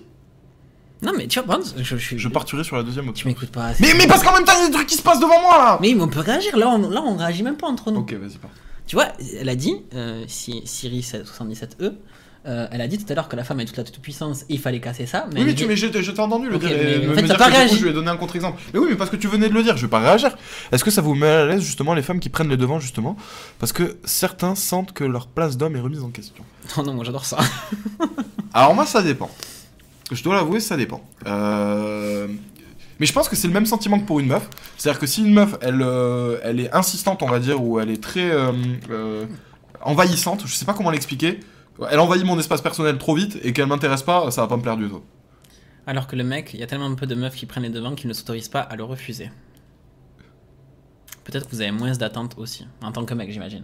Non mais tu vois, par exemple, je, je, Je partirai sur la deuxième Tu option. m'écoutes pas. Mais, mais parce qu'en même temps, il y a des trucs qui se passent devant moi là. Mais on peut réagir, là on, là on réagit même pas entre nous. Ok, vas-y, pars. Tu vois, elle a dit, euh, si, Siri 77E, euh, elle a dit tout à l'heure que la femme est toute la toute puissance et il fallait casser ça. Mais Oui, mais tu, mais j'ai j'ai entendu le dire. mais en me fait, dire que coup, je lui ai donné un contre-exemple. Mais oui, mais parce que tu venais de le dire, je vais pas réagir. Est-ce que ça vous met à l'aise justement les femmes qui prennent les devants justement? Parce que certains sentent que leur place d'homme est remise en question. Oh non, moi j'adore ça. Alors moi, ça dépend. Je dois l'avouer, ça dépend. Euh, Mais je pense que c'est le même sentiment que pour une meuf. C'est-à-dire que si une meuf, elle, euh, elle est insistante, on va dire, ou elle est très envahissante, je sais pas comment l'expliquer, elle envahit mon espace personnel trop vite et qu'elle m'intéresse pas, ça va pas me plaire du tout. Alors que le mec, il y a tellement peu de meufs qui prennent les devants qu'ils ne s'autorisent pas à le refuser. Peut-être que vous avez moins d'attentes aussi, en tant que mec, j'imagine.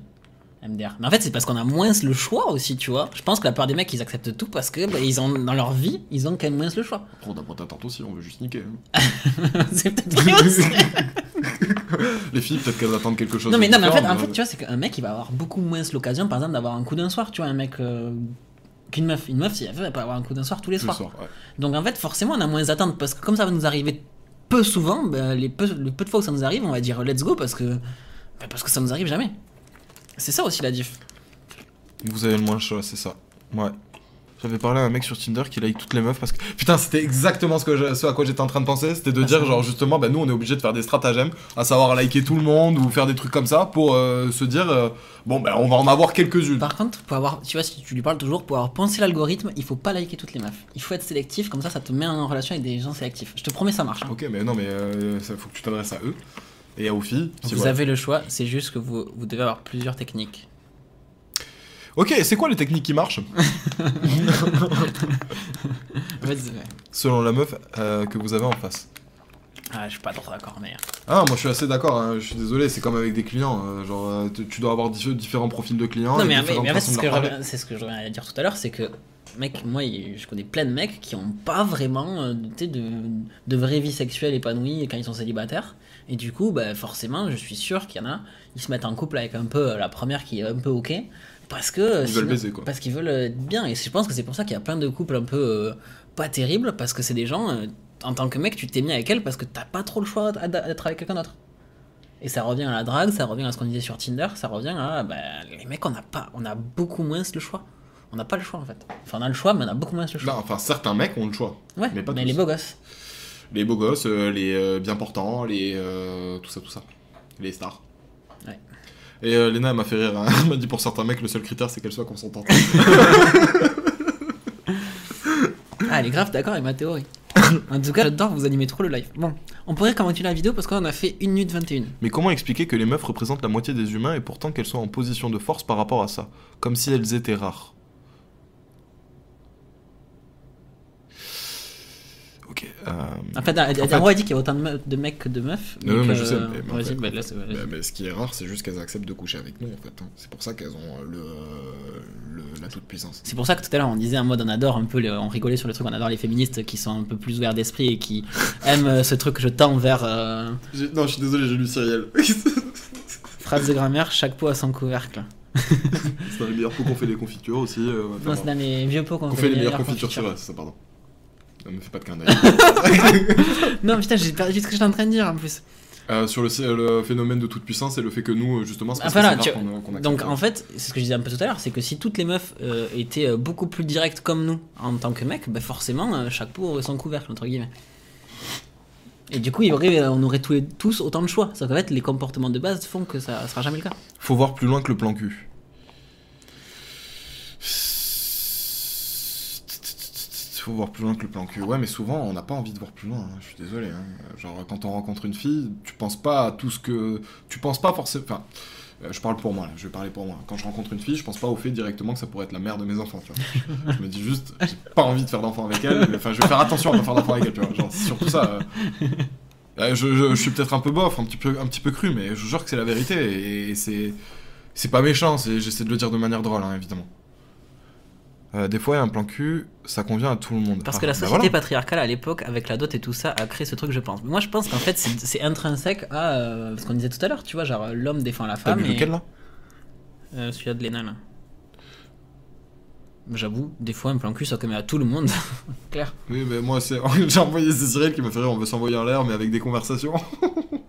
MDR. Mais en fait, c'est parce qu'on a moins le choix aussi, tu vois. Je pense que la plupart des mecs, ils acceptent tout parce que bah, ils ont dans leur vie, ils ont quand même moins le choix. Après, on a pas d'attente aussi, on veut juste niquer. hein. c'est peut-être. Les filles, peut-être qu'elles attendent quelque chose Non mais non mais en fait, différent, en fait tu vois c'est qu'un mec il va avoir beaucoup moins l'occasion par exemple d'avoir un coup d'un soir tu vois un mec euh, qu'une meuf une meuf si elle veut elle peut avoir un coup d'un soir tous les tous soirs ouais. donc en fait forcément on a moins d'attentes parce que comme ça va nous arriver peu souvent ben, les, peu, le peu de fois où ça nous arrive on va dire let's go parce que ben, parce que ça nous arrive jamais c'est ça aussi la diff Vous avez le moins le choix, c'est ça. Ouais. J'avais parlé à un mec sur Tinder qui like toutes les meufs parce que putain c'était exactement ce, que je- ce à quoi j'étais en train de penser c'était de Ah, dire genre justement bah nous on est obligé de faire des stratagèmes à savoir liker tout le monde ou faire des trucs comme ça pour euh, se dire euh, bon bah on va en avoir quelques-unes Par contre, pour avoir, tu vois, si tu lui parles toujours, pour avoir pensé l'algorithme, il faut pas liker toutes les meufs. Il faut être sélectif, comme ça, ça te met en relation avec des gens sélectifs. Je te promets, ça marche. hein. ok mais non mais euh, ça faut que tu t'adresses à eux et aux filles si vous voilà. avez le choix, c'est juste que vous, vous devez avoir plusieurs techniques. Ok c'est quoi les techniques qui marchent Vas-y, selon la meuf euh, que vous avez en face Ah, je suis pas trop d'accord, mais. Ah, moi je suis assez d'accord, hein, je suis désolé, c'est comme avec des clients. euh, genre, euh, tu tu dois avoir dif- différents profils de clients. Non, et mais, mais, différentes mais en fait, c'est ce, que je parler. reviens- c'est ce que je reviens à dire tout à l'heure, c'est que, mec, moi, il- je connais plein de mecs qui ont pas vraiment euh, tu sais, de, de vraie vie sexuelle épanouie quand ils sont célibataires. Et du coup, bah, forcément, je suis sûr qu'il y en a, ils se mettent en couple avec un peu euh, la première qui est un peu ok. Parce que. euh, veulent baiser, quoi. Parce qu'ils veulent être bien. Et je pense que c'est pour ça qu'il y a plein de couples un peu euh, pas terribles, parce que c'est des gens, euh, en tant que mec, tu t'es mis avec elle parce que t'as pas trop le choix d'être avec quelqu'un d'autre. Et ça revient à la drague, ça revient à ce qu'on disait sur Tinder, ça revient à bah, les mecs, on a pas, on a beaucoup moins le choix. On n'a pas le choix en fait. Enfin, on a le choix, mais on a beaucoup moins le choix. Non, enfin, certains mecs ont le choix. ouais, mais mais, pas tous. les beaux gosses. Les beaux gosses, euh, les euh, bien portants, les. euh, tout ça, tout ça. Les stars. Et euh, Léna, elle m'a fait rire. hein. Elle m'a dit pour certains mecs, le seul critère, c'est qu'elle soit consentante. Ah, elle est grave d'accord avec ma théorie. en tout cas, j'adore vous animer trop le live. Bon, on pourrait commenter la vidéo parce qu'on a fait 1 minute 21. Mais comment expliquer que les meufs représentent la moitié des humains et pourtant qu'elles sont en position de force par rapport à ça? Comme si elles étaient rares. Ok. Euh... En fait, elle, En fait- elle dit qu'il y a autant de, me- de mecs que de meufs. Non, mais je sais, mais- mais en fait- bah. Bah, bah, ce qui est rare, c'est juste qu'elles acceptent de coucher avec nous, en fait. hein. C'est pour ça qu'elles ont euh, le, le- la toute-puissance. C'est pour ça que tout à l'heure on disait en mode on adore un peu, on rigolait sur le truc, on adore les féministes qui sont un peu plus ouverts d'esprit et qui aiment euh, ce truc que je tends vers euh, Non, je suis désolé, j'ai lu Cyrielle. phrase de grammaire, chaque pot a son couvercle. c'est dans les meilleurs pots qu'on fait des confitures aussi. euh, on Non, c'est dans les vieux pots qu'on On fait fait les meilleures confitures sur confitures. c'est ça, pardon. Ne me fais pas de clin d'œil. Non, putain, j'ai perdu ce que j'étais en train de dire en plus. Euh, sur le, le phénomène de toute puissance et le fait que nous, justement, c'est Ah, parce que qu'on- Donc en fait, c'est ce que je disais un peu tout à l'heure, c'est que si toutes les meufs euh, étaient euh, beaucoup plus directes comme nous en tant que mecs, bah forcément euh, chaque pot aurait son couvercle entre guillemets. Et du coup, il aurait, on aurait tous, les- tous autant de choix. Sauf qu'en fait, les comportements de base font que ça sera jamais le cas. Faut voir plus loin que le plan cul. Faut voir plus loin que le plan cul. Ouais, mais souvent, on n'a pas envie de voir plus loin. hein. Je suis désolé. hein. Genre, quand on rencontre une fille, tu penses pas à tout ce que. Tu penses pas forcément. Enfin, euh, je parle pour moi, là. Je vais parler pour moi. Quand je rencontre une fille, je pense pas au fait directement que ça pourrait être la mère de mes enfants, tu vois. je me dis juste, j'ai pas envie de faire d'enfants avec elle. Enfin, je vais faire attention à pas faire d'enfants avec elle, tu vois. Genre, c'est surtout ça. euh. Euh, je, je- je suis peut-être un peu bof, un petit peu, un petit peu cru, mais je vous jure que c'est la vérité. Et, c'est. C'est pas méchant, j'essaie de le dire de manière drôle, hein, évidemment. Euh, des fois, un plan cul, ça convient à tout le monde. Parce Ah, que la bah société voilà. patriarcale à l'époque, avec la dot et tout ça, a créé ce truc, je pense. Mais moi, je pense qu'en fait, c'est intrinsèque à euh, ce qu'on disait tout à l'heure, tu vois, genre l'homme défend la femme. vu et- lequel là? Euh, Celui-là de Léna, là. J'avoue, des fois, un plan cul, ça commet à tout le monde. Claire. Oui, mais moi, c'est... j'ai envoyé c'est Cyril qui m'a fait rire, on veut s'envoyer en l'air, mais avec des conversations.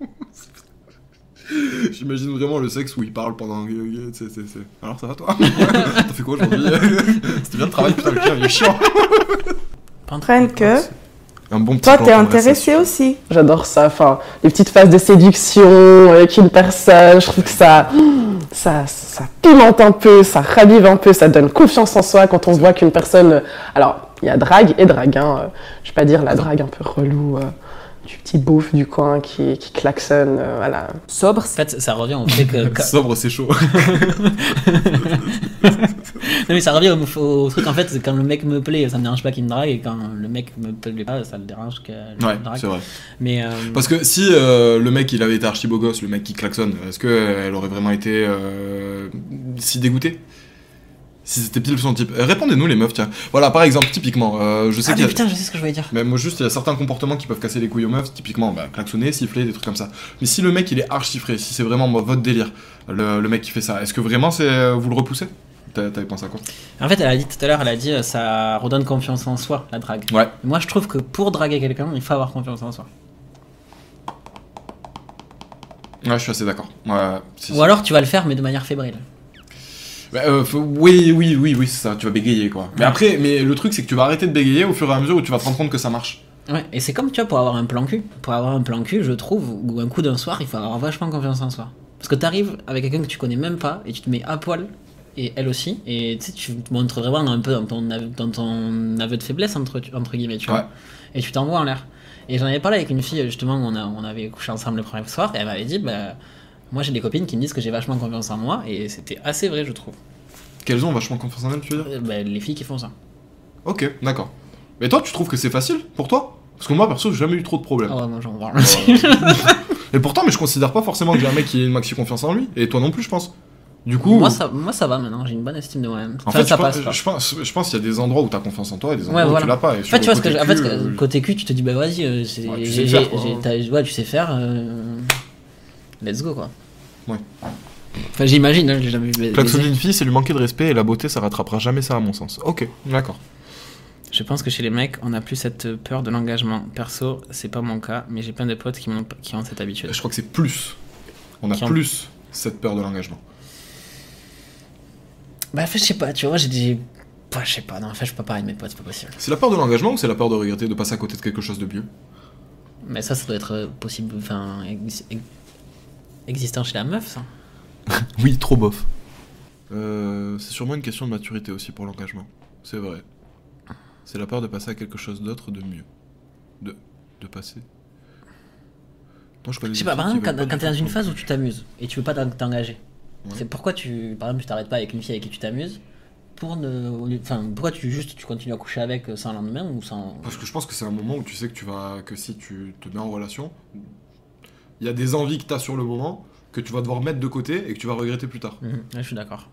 J'imagine vraiment le sexe où il parle pendant. euh, c'est- c'est- c'est- Alors ça va toi? T'as fait quoi aujourd'hui? C'était bien le travail, putain, le client il est chiant. Que Un bon petit toi, t'es intéressé aussi. J'adore ça. Enfin, les petites phases de séduction avec une personne, je trouve que ça, ça, ça pimente un peu, ça ravive un peu, ça donne confiance en soi quand on voit qu'une personne. Alors, il y a drague et drague. Hein. Je vais pas dire la drague un peu relou. euh, du petit beauf du coin qui, qui klaxonne, euh, voilà. Sobre, En fait, ça revient au fait que. Sobre, c'est chaud. non, mais ça revient au, au truc, en fait, c'est quand le mec me plaît, ça me dérange pas qu'il me drague, et quand le mec me plaît pas, ça le dérange qu'il Ouais, me drague. c'est vrai. Mais. euh, Parce que si euh, le mec il avait été archi beau gosse, le mec qui klaxonne, est-ce qu'elle aurait vraiment été euh, si dégoûtée? Si c'était pile son type. Euh, Répondez-nous les meufs, tiens. Voilà, par exemple, typiquement, euh, je sais Ah, qu'il y mais a... putain, je sais ce que je voulais dire. Mais moi juste, il y a certains comportements qui peuvent casser les couilles aux meufs, typiquement bah, klaxonner, siffler, des trucs comme ça. Mais si le mec il est archi frais, si c'est vraiment moi, votre délire, le, le mec qui fait ça, est-ce que vraiment c'est euh, vous le repoussez? T'as- T'avais pensé à quoi? En fait, elle a dit tout à l'heure, elle a dit euh, ça redonne confiance en soi, la drague. Ouais. Moi, je trouve que pour draguer quelqu'un, il faut avoir confiance en soi. Ouais, je suis assez d'accord. Ouais, si, si. Ou alors, tu vas le faire, mais de manière fébrile. Bah, euh, oui, oui, oui, oui, c'est ça, tu vas bégayer quoi. Mais après, mais le truc c'est que tu vas arrêter de bégayer au fur et à mesure où tu vas te rendre compte que ça marche. Ouais, et c'est comme tu vois pour avoir un plan cul. Pour avoir un plan cul, je trouve, ou un coup d'un soir, il faut avoir vachement confiance en soi. Parce que t'arrives avec quelqu'un que tu connais même pas et tu te mets à poil, et elle aussi, et tu sais, tu te montres vraiment un peu dans ton, aveu- dans ton aveu de faiblesse, entre, entre guillemets, tu vois. Ouais. Et tu t'envoies en l'air. Et j'en avais parlé avec une fille, justement, on, a, on avait couché ensemble le premier soir, et elle m'avait dit, bah, moi j'ai des copines qui me disent que j'ai vachement confiance en moi, et c'était assez vrai, je trouve. Qu'elles ont vachement confiance en elles, tu veux dire Euh, bah, les filles qui font ça. Ok, d'accord. Mais toi, tu trouves que c'est facile pour toi? Parce que moi, perso, j'ai jamais eu trop de problèmes. Ah ouais, moi j'en parle. Et pourtant, mais je considère pas forcément que j'ai un mec qui ait une maxi confiance en lui. Et toi non plus, je pense. Du coup, moi, ça, moi ça va maintenant, j'ai une bonne estime de moi-même. en fait, ça je, passe. pense, je pense, je pense qu'il y a des endroits où t'as confiance en toi et des endroits Ouais, où tu l'as pas. Et En fait, tu vois, le que je- en côté fait, cul, euh, côté cul, tu te dis, bah vas-y, euh, Ouais, tu sais faire, j'ai- quoi. j'ai- t'as- ouais, tu sais faire, euh, let's go quoi. Ouais. Enfin, j'imagine, hein, j'ai jamais vu. Klaxonner une fille, c'est lui manquer de respect et la beauté, ça rattrapera jamais ça, à mon sens. Ok, d'accord. Je pense que chez les mecs, on a plus cette peur de l'engagement. Perso, c'est pas mon cas, mais j'ai plein de potes qui, ont cette habitude. Je crois que c'est plus. On a Qui plus cette peur de l'engagement. Bah, en fait, je sais pas, tu vois, j'ai des. Bah, je sais pas, non, en fait, je peux pas parler de mes potes, c'est pas possible. C'est la peur de l'engagement ou c'est la peur de regretter de passer à côté de quelque chose de mieux Mais ça, ça doit être euh, possible, enfin, existant chez la meuf, ça. Oui, trop bof. Euh, c'est sûrement une question de maturité aussi pour l'engagement. C'est vrai. C'est la peur de passer à quelque chose d'autre de mieux. De, de passer. Moi, je connais Je sais pas, par exemple, quand, quand t'es dans une phase où tu t'amuses et tu veux pas t'en- t'engager, Ouais. c'est pourquoi tu, par exemple, tu t'arrêtes pas avec une fille avec qui tu t'amuses pour ne, enfin, pourquoi tu juste tu continues à coucher avec euh, sans lendemain ou sans. Parce que je pense que c'est un moment où tu sais que tu vas que si tu te mets en relation, il y a des envies que tu as sur le moment que tu vas devoir mettre de côté et que tu vas regretter plus tard. Ouais, je suis d'accord.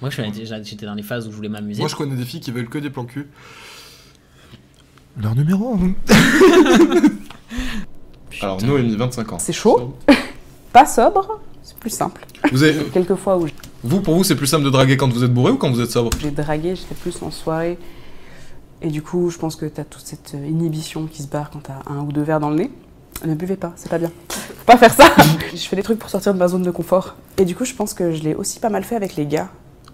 Moi, j'étais dans les phases où je voulais m'amuser. Moi, je connais des filles qui veulent que des plans cul. Leur numéro Alors, Noémie, 25 ans. C'est chaud? Pas sobre, c'est plus simple. Vous, avez- Quelques fois où vous, pour vous, c'est plus simple de draguer quand vous êtes bourré ou quand vous êtes sobre? J'ai dragué, j'étais plus en soirée. Et du coup, je pense que t'as toute cette euh, inhibition qui se barre quand t'as un ou deux verres dans le nez. Ne buvez pas, c'est pas bien. Faut pas faire ça. je fais des trucs pour sortir de ma zone de confort. Et du coup, je pense que je l'ai aussi pas mal fait avec les gars,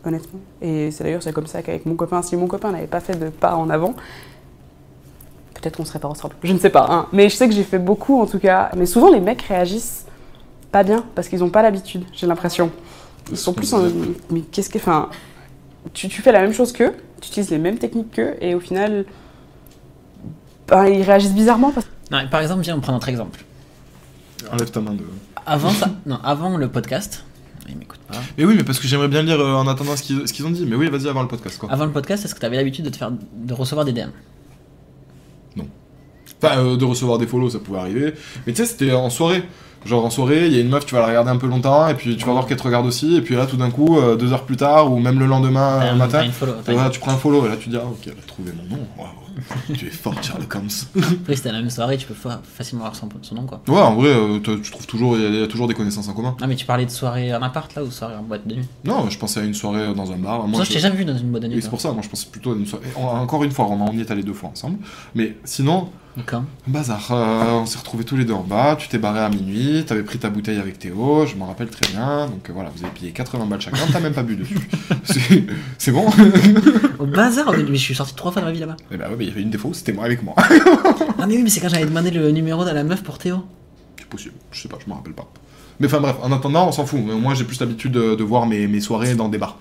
honnêtement. Et c'est d'ailleurs c'est comme ça qu'avec mon copain, si mon copain n'avait pas fait de pas en avant, peut-être qu'on serait pas ensemble. Je ne sais pas. hein. Mais je sais que j'ai fait beaucoup en tout cas. Mais souvent, les mecs réagissent pas bien parce qu'ils ont pas l'habitude. J'ai l'impression. Ils sont plus en. Mais qu'est-ce que. Enfin, tu, tu fais la même chose qu'eux, tu utilises les mêmes techniques qu'eux, et au final, ben, ils réagissent bizarrement. Parce... Non, par exemple, viens, on prend notre exemple. Enlève ta main de. Avant ça, non, avant le podcast, il m'écoute pas. Mais oui, mais parce que j'aimerais bien lire euh, en attendant ce qu'ils ont dit. Mais oui, vas-y avant le podcast quoi. Avant le podcast, est-ce que tu avais l'habitude de te faire, de recevoir des DM Enfin, euh, de recevoir des follow, ça pouvait arriver. Mais tu sais, c'était en soirée. Genre en soirée, il y a une meuf, tu vas la regarder un peu longtemps, et puis tu vas voir qu'elle te regarde aussi, et puis là, tout d'un coup, euh, deux heures plus tard, ou même le lendemain matin, follow, tu prends un follow, et là tu dis, ah ok, elle a trouvé mon nom, waouh, tu es fort, Sherlock Holmes. Après, c'était la même soirée, tu peux fa- facilement avoir son, son nom quoi. ouais, en vrai, euh, tu tu trouves toujours, il y, a- il y a toujours des connaissances en commun. Ah, mais tu parlais de soirée en appart là ou soirée en boîte de nuit? Non, je pensais à une soirée dans un bar. Moi, Ça, je t'ai jamais vu dans une boîte de nuit. Oui, c'est pour ça, moi je pensais plutôt à une soirée. en- Encore une fois, on y est allé deux fois ensemble. Mais sinon, bazar. euh, on s'est retrouvés tous les deux en bas, tu t'es barré à minuit, t'avais pris ta bouteille avec Théo, je m'en rappelle très bien. Donc euh, voilà, vous avez payé 80 balles chacun, t'as même pas bu dessus. C'est- C'est bon Au bazar, mais je suis sorti trois fois de ma vie là-bas. Eh ben ouais, mais il y avait une défaut, c'était moi avec moi. Ah, mais oui, mais c'est quand j'avais demandé le numéro de la meuf pour Théo. C'est possible, je sais pas, je m'en rappelle pas. Mais enfin bref, en attendant, on s'en fout. Mais au moins, j'ai plus l'habitude de, de voir mes, mes soirées dans des bars.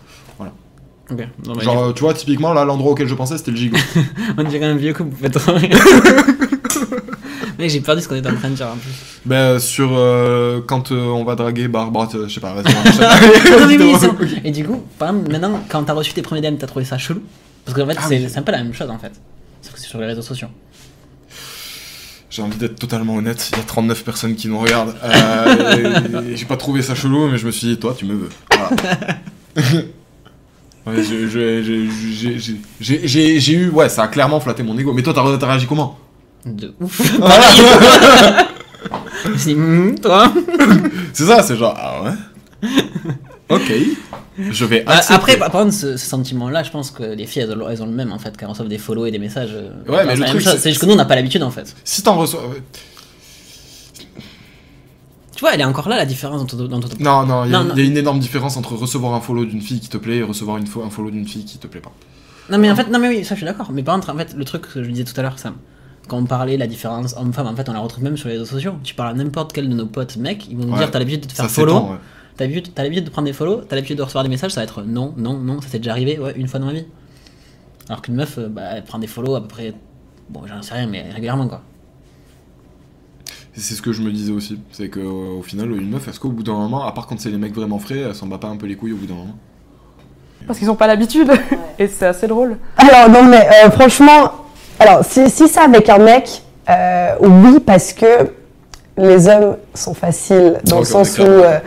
Ok, non, bah, Genre, tu vois, typiquement, là, l'endroit auquel je pensais, c'était le gigot. on dirait un vieux couple. Mec, j'ai perdu ce qu'on était en train de dire en plus. ben, sur. euh, quand euh, on va draguer Barbara, euh, je sais pas, mais. Et du coup, par exemple, maintenant, quand t'as reçu tes premiers DM, t'as trouvé ça chelou? Parce qu'en fait, Ah c'est oui. c'est un peu la même chose en fait. C'est sur les réseaux sociaux. J'ai envie d'être totalement honnête, il y a 39 personnes qui nous regardent. Euh, j'ai pas trouvé ça chelou, mais je me suis dit, toi, tu me veux. Voilà. Ouais, j'ai- eu, ouais, ça a clairement flatté mon ego. Mais toi, t'as réagi comment? De ouf. Suis dit, Hum, toi C'est ça, c'est genre, ah ouais Ok, je vais Bah, accepter. Après, par contre, ce, ce sentiment-là, je pense que les filles, elles ont, elles ont le même en fait, quand elles reçoivent des follow et des messages. euh, Ouais, mais le truc, c'est- juste que nous, on n'a pas l'habitude en fait. Si t'en reçois. Tu vois, elle est encore là la différence dans ton. Dans ton... Non, non, il y, a- Non, non. il y a une énorme différence entre recevoir un follow d'une fille qui te plaît et recevoir une un follow d'une fille qui te plaît pas. Non mais en fait, non mais oui, ça je suis d'accord. Mais par contre, en fait, le truc que je disais tout à l'heure, ça, quand on parlait la différence homme-femme, en fait, on la retrouve même sur les réseaux sociaux. Tu parles à n'importe quel de nos potes mecs, ils vont nous dire t'as l'habitude de te faire follow. T'as l'habitude t'as l'habitude de prendre des follow, t'as l'habitude de recevoir des messages, ça va être non, non, non, ça s'est déjà arrivé, ouais, une fois dans ma vie. Alors qu'une meuf, euh, bah, elle prend des follow à peu près, bon, j'en sais rien, mais régulièrement quoi. C'est ce que je me disais aussi. C'est que euh, final, une meuf, est-ce qu'au bout d'un moment, à part quand c'est les mecs vraiment frais, elle s'en bat pas un peu les couilles au bout d'un moment? Parce qu'ils ont pas l'habitude. Et c'est assez drôle. Alors, non, mais euh, franchement, alors, si, si c'est avec un mec, euh, oui, parce que les hommes sont faciles, dans le sens où euh,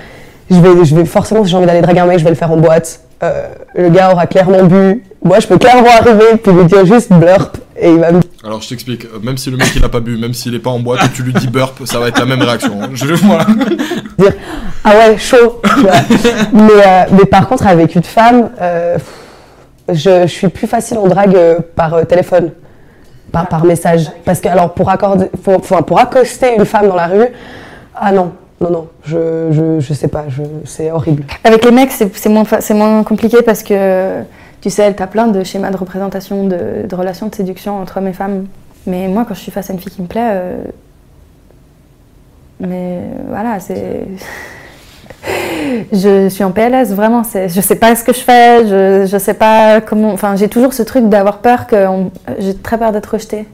je, vais, je vais forcément, si j'ai envie d'aller draguer un mec, je vais le faire en boîte. Euh, le gars aura clairement bu. Moi, je peux clairement arriver puis lui dire juste blurp et il va me Alors je t'explique, euh, même si le mec il a pas bu, même s'il est pas en boîte et tu lui dis burp, ça va être la même réaction. hein. Je voilà. dire ah ouais chaud vois. mais, euh, mais par contre avec une femme euh, je, je suis plus facile en drague par téléphone par, par message parce que alors pour accorder enfin, pour accoster une femme dans la rue ah non non non je, je, je sais pas je, c'est horrible Avec les mecs, c'est c'est moins, c'est moins compliqué parce que, tu sais, t'as plein de schémas de représentation de, de relations de séduction entre hommes et femmes. Mais moi, quand je suis face à une fille qui me plaît, euh, mais voilà, c'est. je suis en PLS, vraiment. Je sais pas ce que je fais, je, je sais pas comment. Enfin, j'ai toujours ce truc d'avoir peur que. J'ai très peur d'être rejetée.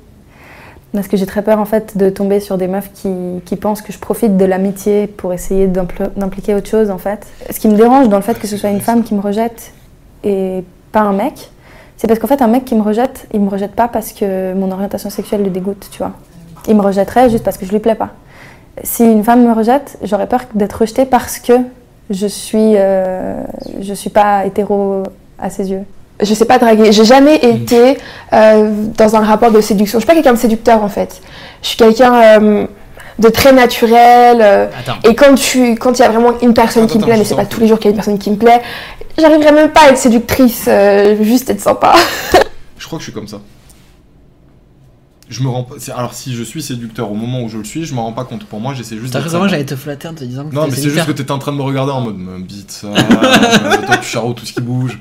Parce que j'ai très peur en fait de tomber sur des meufs qui, qui pensent que je profite de l'amitié pour essayer d'impl- d'impliquer autre chose en fait. Ce qui me dérange dans le fait que ce soit une femme qui me rejette et pas un mec, c'est parce qu'en fait un mec qui me rejette, il me rejette pas parce que mon orientation sexuelle le dégoûte, tu vois. Il me rejetterait juste parce que je lui plais pas. Si une femme me rejette, j'aurais peur d'être rejetée parce que je suis, euh, je suis pas hétéro à ses yeux. Je sais pas draguer. J'ai jamais été euh, dans un rapport de séduction. Je suis pas quelqu'un de séducteur en fait. Je suis quelqu'un euh, de très naturel. euh, et quand tu, quand il y a vraiment une personne Attends, qui me plaît, je mais c'est pas tous les jours qu'il y a une personne qui me plaît, j'arriverai même pas à être séductrice. euh, juste être sympa. Je crois que je suis comme ça. Je me rends pas. Alors si je suis séducteur au moment où je le suis, je me rends pas compte. Pour moi, j'essaie juste T'as raison, j'allais te flatter en te disant que Non, mais c'est juste que t'étais en train de me regarder en mode bite ça, toi tu tout ce qui bouge.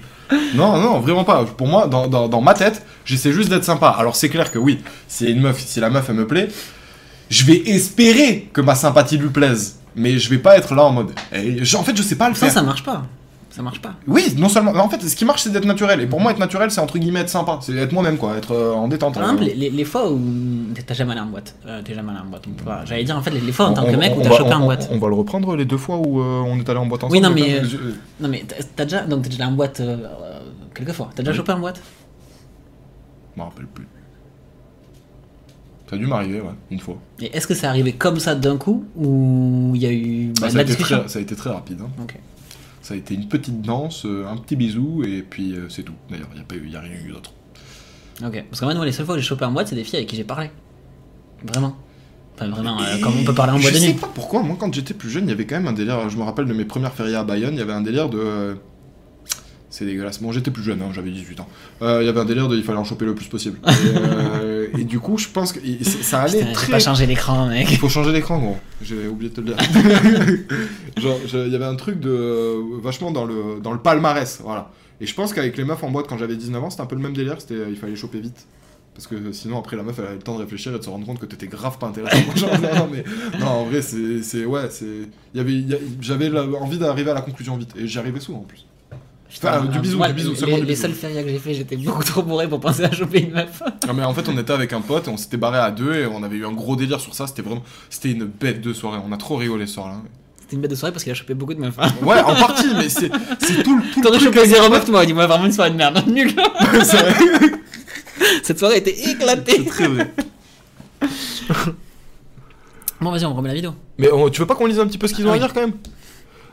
Non, non, vraiment pas. Pour moi, dans, dans, dans ma tête, j'essaie juste d'être sympa. Alors c'est clair que oui, si une meuf, si la meuf elle me plaît, je vais espérer que ma sympathie lui plaise. Mais je vais pas être là en mode. eh, en fait, je sais pas le Ça, faire. ça marche pas. Ça marche pas. Oui, non seulement. En fait, ce qui marche, c'est d'être naturel. Et pour moi, être naturel, c'est entre guillemets être sympa. C'est être moi-même, quoi. Être euh, en détente. Par exemple, les, fois où t'as jamais allé en boîte, euh, t'es jamais allé en boîte, pas. J'allais dire en fait les, fois en tant que mec où t'as chopé en boîte. On va le reprendre les deux fois où euh, on est allé en boîte ensemble. Oui, non, mais, Non mais t'as déjà donc t'es déjà allé en boîte euh, quelques fois. T'as déjà Oui. chopé en boîte? Je m'en rappelle plus. Ça a dû m'arriver, ouais, une fois. Et est-ce que c'est arrivé comme ça d'un coup ou il y a eu bah, Bah, ça, a la été discussion? très, ça a été très rapide. hein. Ok. Ça a été une petite danse, euh, un petit bisou, et puis euh, c'est tout. D'ailleurs, il n'y a, pas eu- y a rien eu d'autre. Ok. Parce que moi, les seules fois où j'ai chopé en boîte, c'est des filles avec qui j'ai parlé. Vraiment. Enfin vraiment, euh, comme on peut parler en boîte Je de sais nuit. pas pourquoi, moi quand j'étais plus jeune, il y avait quand même un délire. Je me rappelle de mes premières férias à Bayonne, il y avait un délire de. euh, C'est dégueulasse. Bon, j'étais plus jeune, hein, j'avais 18 ans. Euh, Il y avait un délire de. Il fallait en choper le plus possible. Et, euh, et du coup, je pense que ça allait Putain, très. pas changé l'écran, mec. Il faut changer l'écran, gros. J'ai oublié de te le dire. Genre, il y avait un truc de vachement dans le dans le palmarès, voilà. Et je pense qu'avec les meufs en boîte quand j'avais 19 ans, c'était un peu le même délire. C'était il fallait choper vite. Parce que sinon, après, la meuf, elle avait le temps de réfléchir et de se rendre compte que t'étais grave pas intéressant. Non, non, mais non, en vrai, c'est. Ouais, c'est. a- J'avais envie d'arriver à la conclusion vite. Et j'y arrivais souvent en plus. Enfin, du bisou, Moi, du bisou, seulement Les, du les bisou. seules férias que j'ai fait, j'étais beaucoup trop bourré pour penser à choper une meuf. Non, mais en fait, on était avec un pote et on s'était barré à deux et on avait eu un gros délire sur ça. C'était vraiment. C'était une bête de soirée. On a trop rigolé ce soir-là. C'était une bête de soirée parce qu'il a chopé beaucoup de meufs. hein. Ouais, en partie, mais c'est tout le tout T'aurais chopé zéro meuf, pote. tu m'aurais dit, moi vraiment une soirée de merde. Nul. C'est vrai. Cette soirée était éclatée. C'est très vrai. Bon, vas-y, on remet la vidéo. Mais on- tu veux pas qu'on lise un petit peu ce qu'ils ont Ah à dire quand même?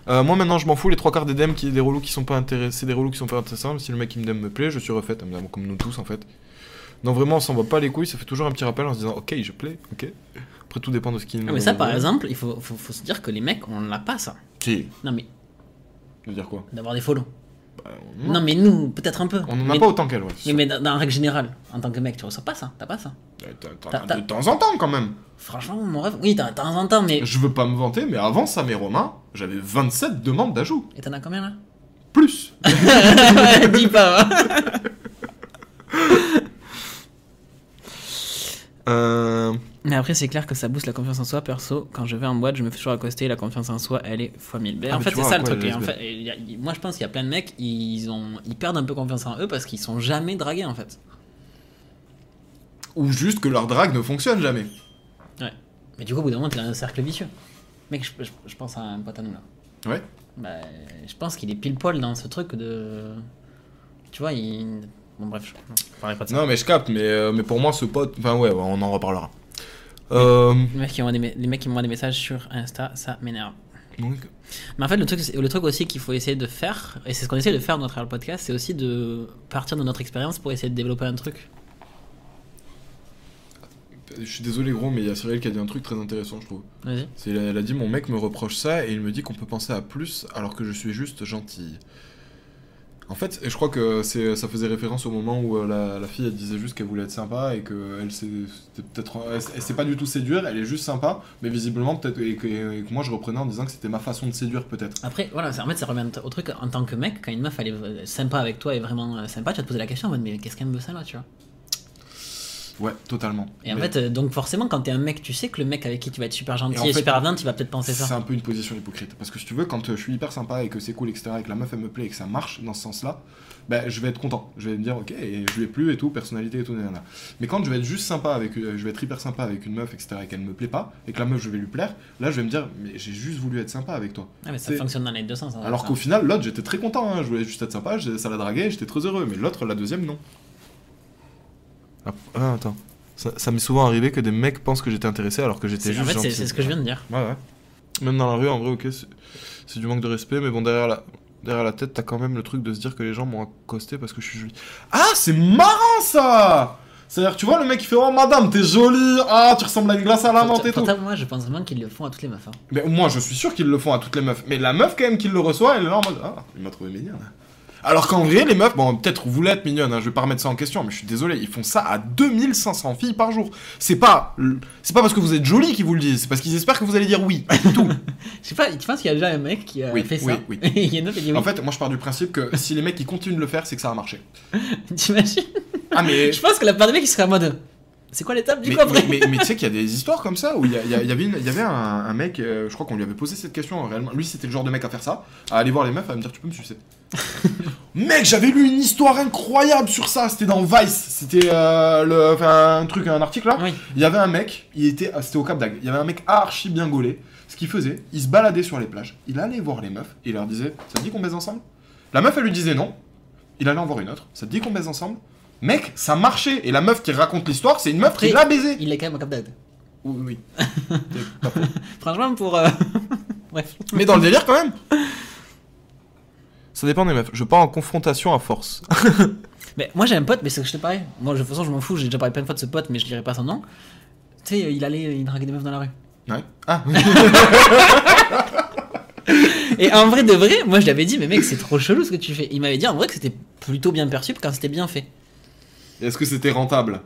Euh, moi maintenant je m'en fous les trois quarts des DM qui des relous qui sont pas intéressés des relous qui sont pas intéressants si le mec qui me DM me plaît je suis évidemment, comme nous tous en fait. Non vraiment on s'en va pas les couilles ça fait toujours un petit rappel en se disant ok je plais ok. Après tout dépend de ce qu'il Ah, mais ça, par exemple, il faut, faut, faut se dire que les mecs, on l'a pas ça. si. Non, mais veux dire quoi? d'avoir des follow. Bah, Non, mais nous, peut-être un peu. on en a mais, pas autant qu'elle ouais Oui, mais dans, dans la règle générale, en tant que mec, tu reçois pas ça. T'as pas ça. Euh, t'as- t'as- t'as- de temps en temps quand même Franchement, mon rêve, oui, de temps en temps, mais. Je veux pas me vanter, mais avant Sam et Romain, j'avais 27 demandes d'ajout. Et t'en as combien là? Plus. Dis pas. hein. Euh, Mais après, c'est clair que ça booste la confiance en soi. Perso, quand je vais en boîte, je me fais toujours accoster. La confiance en soi, elle est fois 1000. Ben, Ah, en fait, c'est ça le truc. en fait, y a- il- moi, je pense qu'il y a plein de mecs, ils, ont, ils perdent un peu confiance en eux parce qu'ils sont jamais dragués en fait. Ou juste que leur drague ne fonctionne jamais. Mais du coup, au bout d'un moment, t'es dans un cercle vicieux. Mec, je, je- je pense à un pote à nous là. Ouais. Bah, je pense qu'il est pile poil dans ce truc de. Tu vois, il. Bon, bref, je je parlerai pas de ça. Non, mais je capte, mais, euh, mais pour moi, ce pote. Enfin, ouais, ouais, on en reparlera. Euh, Les mecs, qui des, me- les mecs qui m'envoient des messages sur Insta, ça m'énerve. donc, Mais en fait, le truc, le truc aussi qu'il faut essayer de faire, et c'est ce qu'on essaie de faire dans notre podcast, c'est aussi de partir de notre expérience pour essayer de développer un truc. je suis désolé, gros, mais il y a Cyril qui a dit un truc très intéressant, je trouve. Vas-y. C'est, elle a dit Mon mec me reproche ça et il me dit qu'on peut penser à plus alors que je suis juste gentille. En fait, et je crois que ça faisait référence au moment où euh, la, fille disait juste qu'elle voulait être sympa et qu'elle elle, sait pas du tout séduire, elle est juste sympa, mais visiblement peut-être et que, moi je reprenais en disant que c'était ma façon de séduire peut-être. Après, voilà, en fait, ça revient au truc en tant que mec, quand une meuf elle est sympa avec toi et vraiment euh, sympa, tu vas te poser la question en mode, mais qu'est-ce qu'elle me veut ça là, tu vois? Ouais, totalement. Et en Mais fait, euh, donc forcément, quand t'es un mec, tu sais que le mec avec qui tu vas être super gentil Et en et, fait, super avenant, tu vas peut-être penser c'est ça. un peu une position hypocrite. Parce que si tu veux, quand euh, je suis hyper sympa et que c'est cool, etc., et que la meuf elle me plaît et que ça marche dans ce sens-là, ben, je vais être content. Je vais me dire, ok, et je lui ai plu et tout, personnalité et tout, nanana. Mais quand je vais être juste sympa avec, euh, je vais être hyper sympa avec une meuf, etc., et qu'elle me plaît pas, et que la meuf je vais lui plaire, là je vais me dire, mais j'ai juste voulu être sympa avec toi. Ah, mais ça C'est- fonctionne dans les deux sens. hein, Alors qu'au final, l'autre j'étais très content, hein, je voulais juste être sympa, ça l'a dragué, j'étais très heureux, mais l'autre, la deuxième, non. Ah, attends. Ça, ça m'est souvent arrivé que des mecs pensent que j'étais intéressé alors que j'étais juste En fait, c'est gentil. c'est ce que je viens de dire. Ouais, ouais. Même dans la rue, en vrai, ok, c'est- c'est du manque de respect, mais bon, derrière la, derrière la tête, t'as quand même le truc de se dire que les gens m'ont accosté parce que je suis jolie. Ah, c'est marrant ça C'est-à-dire, tu vois, le mec, il fait Oh, madame, t'es jolie, ah, tu ressembles à une glace à la menthe et tout. Moi, je pense vraiment qu'ils le font à toutes les meufs. hein. Mais moi, je suis sûr qu'ils le font à toutes les meufs. Mais la meuf, quand même, qui le reçoit, elle est là en mode Ah, il m'a trouvé mignonne. Alors qu'en vrai, les meufs, bon, peut-être vous l'êtes mignonne, hein, je vais pas remettre ça en question, mais je suis désolé, ils font ça à 2500 filles par jour. C'est pas, c'est pas parce que vous êtes jolie qu'ils vous le disent, c'est parce qu'ils espèrent que vous allez dire oui. Tout. Je sais pas, tu penses qu'il y a déjà un mec qui a Oui, fait oui, ça oui. Il y a qui dit. En fait, moi je pars du principe que si les mecs qui continuent de le faire, c'est que ça a marché. T'imagines Ah, mais. Je pense que la part des mecs qui seraient en mode. C'est quoi l'étape du Mais, mais, mais- mais tu sais qu'il y a des histoires comme ça où il y, avait, une- il y avait un, un mec, euh, je crois qu'on lui avait posé cette question réellement. Lui, c'était le genre de mec à faire ça, à aller voir les meufs, à me dire Tu peux me sucer. mec, j'avais lu une histoire incroyable sur ça, c'était dans Vice, c'était euh, le- enfin, un truc, un article là. Oui. Il y avait un mec, il était, ah, c'était au Cap d'Agde, il y avait un mec archi bien gaulé. Ce qu'il faisait, il se baladait sur les plages, il allait voir les meufs, et il leur disait Ça te dit qu'on baise ensemble? La meuf, elle lui disait non. Il allait en voir une autre. Ça te dit qu'on baise ensemble? Mec, ça marchait. Et la meuf qui raconte l'histoire, c'est une meuf Après, qui l'a baisé. Il est quand même d'Agde. Oui, oui. Franchement, pour. euh, Bref. Mais dans le délire quand même. Ça dépend des meufs. Je pars en confrontation à force. Mais moi j'ai un pote, mais c'est que je te parlais. Moi, de toute façon, je m'en fous, j'ai déjà parlé plein de fois de ce pote, mais je dirais pas son nom. Tu sais, il allait, il draguait des meufs dans la rue. Ouais. Ah. Et en vrai de vrai, moi je l'avais dit, mais mec, c'est trop chelou ce que tu fais. Il m'avait dit en vrai que c'était plutôt bien perçu quand c'était bien fait. Est-ce que c'était rentable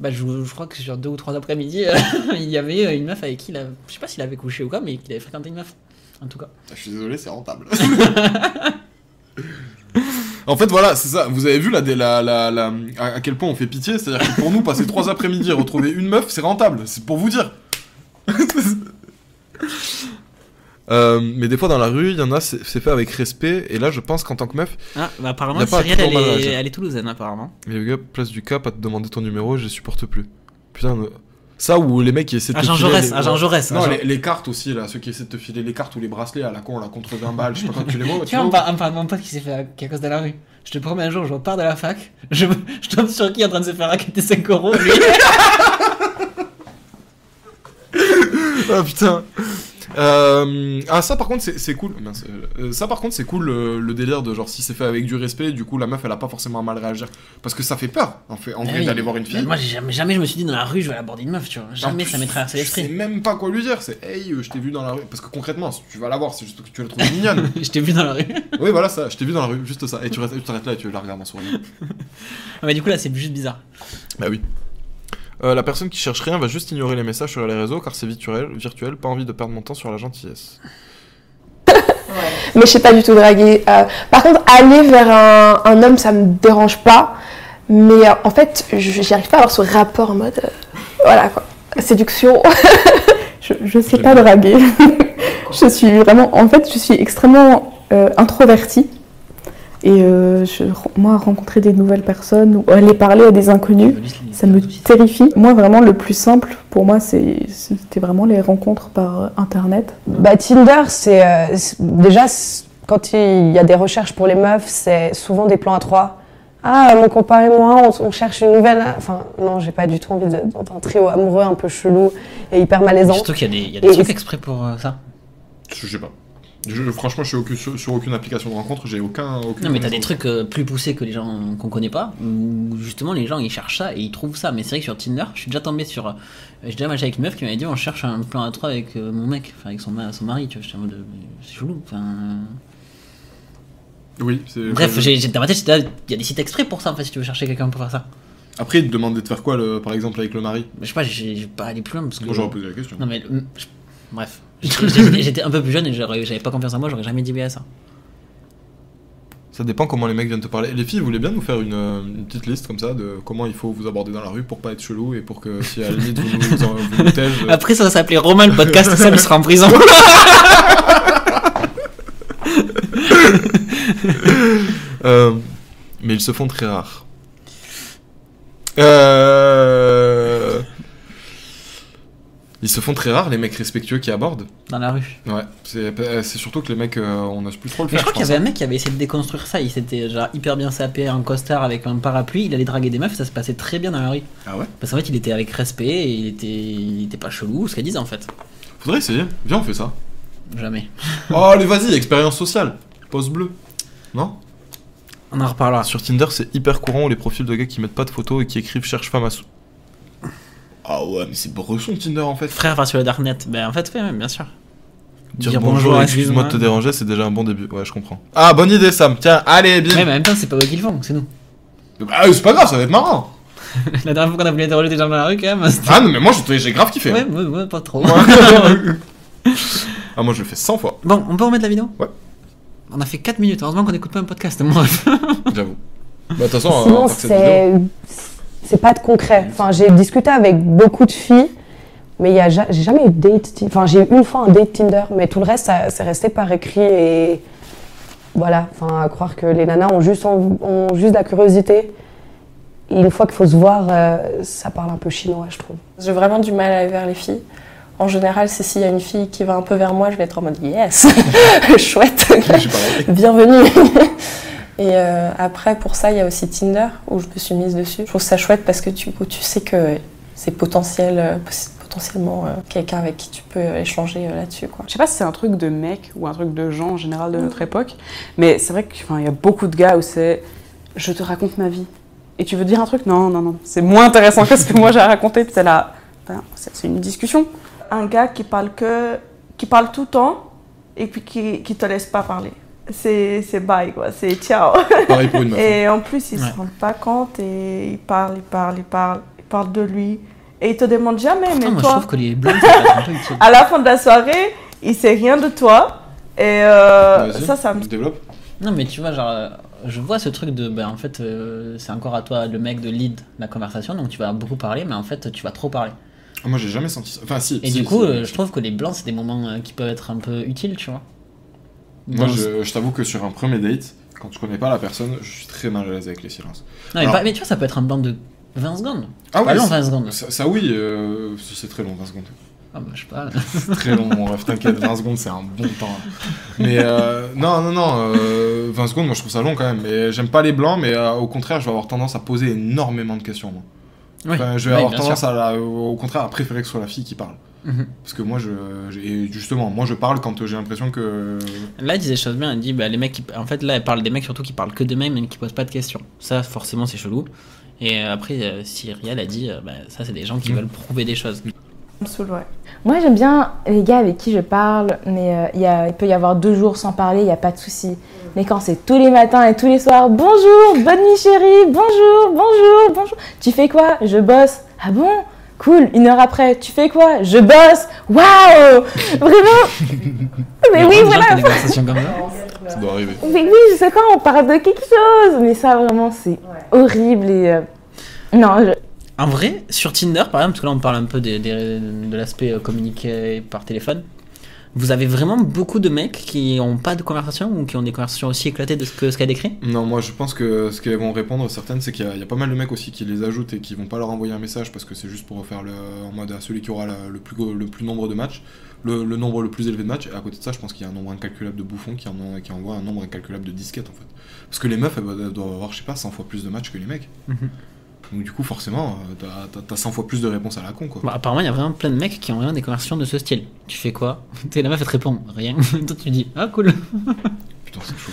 Bah, je, je crois que sur deux ou trois après-midi, euh, il y avait une meuf avec qui il a. Je sais pas s'il avait couché ou quoi, mais qu'il avait fréquenté une meuf. En tout cas. Je suis désolé, c'est rentable. en fait, voilà, c'est ça. Vous avez vu la, la, la, la- à à quel point on fait pitié C'est-à-dire que pour nous, passer trois après-midi et retrouver une meuf, c'est rentable. C'est pour vous dire. Euh, mais des fois dans la rue, il y en a, c'est fait avec respect. Et là, je pense qu'en tant que meuf, Ah, bah apparemment, a pas Cyrielle, toujours elle, est, elle est toulousaine, apparemment. les gars, place du Cap à te demander ton numéro, je les supporte plus. Putain, euh, ça ou les mecs qui essaient de Agent te filer Jaurès, les- agent Jaurès. Non, agent- les, les cartes aussi, là, ceux qui essaient de te filer les cartes ou les bracelets à la con, là, contre 20 balles, je sais pas quand tu les vois. Tu vois, on parle, on parle de mon pote qui s'est fait à cause de la rue. Je te promets un jour, je repars de la fac, je, je tombe sur qui est en train de se faire raqueter 5 euros. lui. Ah putain. Euh, ah ça par contre c'est cool. Euh, ça par contre c'est cool le, le délire de genre si c'est fait avec du respect, du coup la meuf elle a pas forcément à mal réagir parce que ça fait peur en fait en Ah vrai oui. d'aller voir une fille. Moi, j'ai jamais, jamais je me suis dit dans la rue, je vais aborder une meuf, tu vois. Jamais plus, ça m'est traversé Je sais l'esprit. même pas quoi lui dire. C'est hey euh, je t'ai vu dans la rue parce que concrètement si tu vas la voir c'est juste que tu la trouves mignonne. je t'ai vu dans la rue. oui voilà ça. Je t'ai vu dans la rue juste ça et tu restes- tu t'arrêtes là et tu la regardes en souriant. Ah, mais du coup, là, c'est juste bizarre. Bah oui. Euh, la personne qui cherche rien va juste ignorer les messages sur les réseaux car c'est virtuel, virtuel, pas envie de perdre mon temps sur la gentillesse. Mais je sais pas du tout draguer. Euh, par contre, aller vers un, un homme, ça me dérange pas. Mais euh, en fait, j'y arrive pas à avoir ce rapport en mode. voilà quoi. Séduction. Je, je sais pas draguer. je suis vraiment, en fait, je suis extrêmement introvertie. Et euh, je- moi, rencontrer des nouvelles personnes ou aller parler à des inconnus, ça me terrifie. Moi, vraiment, le plus simple pour moi, c'était vraiment les rencontres par euh, internet. Bah, Tinder, c'est euh, déjà quand il y a des recherches pour les meufs, c'est souvent des plans à trois. Ah, mon copain et moi, on, on cherche une nouvelle. Enfin, non, j'ai pas du tout envie d'être un trio amoureux un peu chelou et hyper malaisant. Surtout qu'il y a des, y a des Et- trucs exprès pour euh, ça? Je sais pas. Je- franchement, je suis aucun- sur, sur aucune application de rencontre, j'ai aucun. aucune Non mais t'as des trucs euh, plus poussés que les gens qu'on connaît pas, où justement les gens ils cherchent ça et ils trouvent ça. Mais c'est vrai que sur Tinder, je suis déjà tombé sur... euh, J'ai déjà matché avec une meuf qui m'avait dit on cherche un plan à trois avec euh, mon mec, enfin avec son, ma- son mari, tu vois. J'étais en mode c'est chelou. Enfin... Oui, c'est. Bref, j'ai dans ma tête, il y a des sites exprès pour ça en fait si tu veux chercher quelqu'un pour faire ça. Après, il te demandait de faire quoi, le, par exemple, avec le mari? Mais je sais pas, j'ai pas allé plus loin parce que... Moi, j'aurais posé la question. Non mais... je- Bref. J'étais- un peu plus jeune et j'avais pas confiance en moi, j'aurais jamais dit oui à ça. Ça dépend comment les mecs viennent te parler. Les filles, vous voulez bien nous faire une, une petite liste comme ça de comment il faut vous aborder dans la rue pour pas être chelou et pour que si à la limite vous nous, vous tège, euh, Après ça va s'appeler Romain le podcast, ça il sera en prison. Euh, mais ils se font très rares. Euh... Ils se font très rares, les mecs respectueux qui abordent. Dans la rue. Ouais, c'est euh, surtout que les mecs, euh, on n'ose plus trop le Mais faire. je crois qu'il y avait un hein. mec qui avait essayé de déconstruire ça, il s'était genre hyper bien sapé en costard avec un parapluie, il allait draguer des meufs et ça se passait très bien dans la rue. Ah ouais? Parce qu'en fait il était avec respect et il était, il était pas chelou, ce qu'elle disait en fait. Faudrait essayer. Viens, on fait ça. Jamais. Oh, allez, vas-y, expérience sociale. Pose bleu. Non? On en reparlera. Sur Tinder, c'est hyper courant les profils de gars qui mettent pas de photos et qui écrivent cherche femme à sou. Ah ouais, mais c'est bresson Tinder en fait. Frère va sur le darknet, ben en fait, ouais, bien sûr. Dire, Dire bonjour, bonjour, excuse-moi de te déranger, c'est déjà un bon début. Ouais, je comprends. Ah, bonne idée, Sam. Tiens, allez, bien. Ouais, mais en même temps, c'est pas eux qui le font, c'est nous. Ah, c'est pas grave, ça va être marrant. la dernière fois qu'on a voulu interroger des gens dans la rue, quand même, c'était. Ah non, mais moi j'ai grave kiffé. Ouais, hein. ouais, ouais, pas trop. ah, moi je le fais 100 fois, bon, on peut remettre la vidéo? Ouais. On a fait 4 minutes, heureusement qu'on écoute pas un podcast, moi. j'avoue. Bah, de toute façon, c'est c'est pas de concret. Enfin, j'ai discuté avec beaucoup de filles, mais il y a ja- j'ai jamais eu de date. Enfin, j'ai eu une fois un date Tinder, mais tout le reste, ça- c'est resté par écrit et voilà. Enfin, à croire que les nanas ont juste, ont juste de la curiosité. Et une fois qu'il faut se voir, euh, ça parle un peu chinois, je trouve. J'ai vraiment du mal à aller vers les filles. En général, c'est s'il y a une fille qui va un peu vers moi, je vais être en mode yes, chouette, bienvenue. Et euh, après, pour ça, il y a aussi Tinder où je me suis mise dessus. Je trouve ça chouette parce que tu, tu sais que c'est potentiel, euh, potentiellement euh, quelqu'un avec qui tu peux échanger euh, là-dessus. Je sais pas si c'est un truc de mec ou un truc de gens en général de notre époque, mais c'est vrai qu'il y a beaucoup de gars où c'est je te raconte ma vie. Et tu veux dire un truc? Non, non, non. C'est moins intéressant que ce que moi j'ai là, ben, c'est c'est une discussion. un gars qui parle que qui parle tout le temps et puis qui qui te laisse pas parler. C'est c'est bye quoi, c'est ciao. Pareil pour une meuf. Et en plus, il Ouais. se rend pas compte et il parle, il parle, il parle, il parle de lui et il te demande jamais Pourtant, mais moi je toi trouve que les blancs, ça peut être un peu utile. à la fin de la soirée, il sait rien de toi et euh, ça ça me développe. Non, mais tu vois, genre, euh, je vois ce truc de, ben en fait, euh, c'est encore à toi, le mec, de lead la conversation, donc tu vas beaucoup parler, mais en fait, tu vas trop parler. Ah, moi j'ai jamais senti ça. Enfin, si. Et si, du coup, si. je trouve que les blancs, c'est des moments qui peuvent être un peu utiles, tu vois. Moi je, je t'avoue que sur un premier date, quand je connais pas la personne, je suis très mal à l'aise avec les silences. Non, mais, Alors- pas- mais tu vois, ça peut être un blanc de 20 secondes. Ah pas ouais, long, c'est- 20 secondes. Ça, ça, oui, euh, c'est très long, 20 secondes. Ah bah, je sais pas. C'est très long, mon rêve, t'inquiète, 20 secondes c'est un bon temps. Mais euh, non, non, non, euh, 20 secondes, moi je trouve ça long quand même. Mais j'aime pas les blancs, mais euh, au contraire, je vais avoir tendance à poser énormément de questions. Moi. Oui, Enfin, je vais oui, avoir bien tendance sûr. à, la- au contraire, à préférer que ce soit la fille qui parle. Mhm. Parce que moi, je, et justement, moi je parle quand j'ai l'impression que. Là, elle disait des choses bien. Elle dit, bah, les mecs, qui... en fait, là, elle parle des mecs surtout qui parlent que d'eux-mêmes, mais qui posent pas de questions. Ça, forcément, c'est chelou. Et euh, après, euh, Cyrielle a dit, euh, bah, ça, c'est des gens qui Mm. veulent prouver des choses. me saoule, ouais. Moi, j'aime bien les gars avec qui je parle, mais euh, il y a- il peut y avoir deux jours sans parler, il n'y a pas de souci. Mais quand c'est tous les matins et tous les soirs, bonjour, bonne nuit chérie, bonjour, bonjour, bonjour. Tu fais quoi? Je bosse. Ah bon? Cool. Une heure après, tu fais quoi? Je bosse. Waouh Vraiment? Mais oui, voilà. Ça. Ça doit arriver. Mais oui, je sais pas, on parle de quelque chose. Mais ça, vraiment, c'est horrible et. euh, Non, je- En vrai, sur Tinder, par exemple, parce que là on parle un peu des- des- de l'aspect euh, communiqué par téléphone, vous avez vraiment beaucoup de mecs qui ont pas de conversation ou qui ont des conversations aussi éclatées de ce que ce qu'a décrit? Non, moi je pense que ce qu'elles vont répondre certaines, c'est qu'il y, a- il y a pas mal de mecs aussi qui les ajoutent et qui vont pas leur envoyer un message parce que c'est juste pour faire le, en mode à celui qui aura la- le, plus, le plus nombre de matchs, le, le nombre le plus élevé de matchs. Et à côté de ça, je pense qu'il y a un nombre incalculable de bouffons qui, en ont- qui envoient un nombre incalculable de disquettes en fait. Parce que les meufs, elles, doivent- elles doivent avoir, je sais pas, 100 fois plus de matchs que les mecs. Mhm. Donc du coup, forcément, euh, t'as- t'as- t'as 100 fois plus de réponses à la con quoi. Bah, Apparemment, il y a vraiment plein de mecs qui ont vraiment des conversations de ce style. Tu fais quoi sais, La meuf elle te répond rien. Toi tu dis ah cool. Putain, c'est chaud.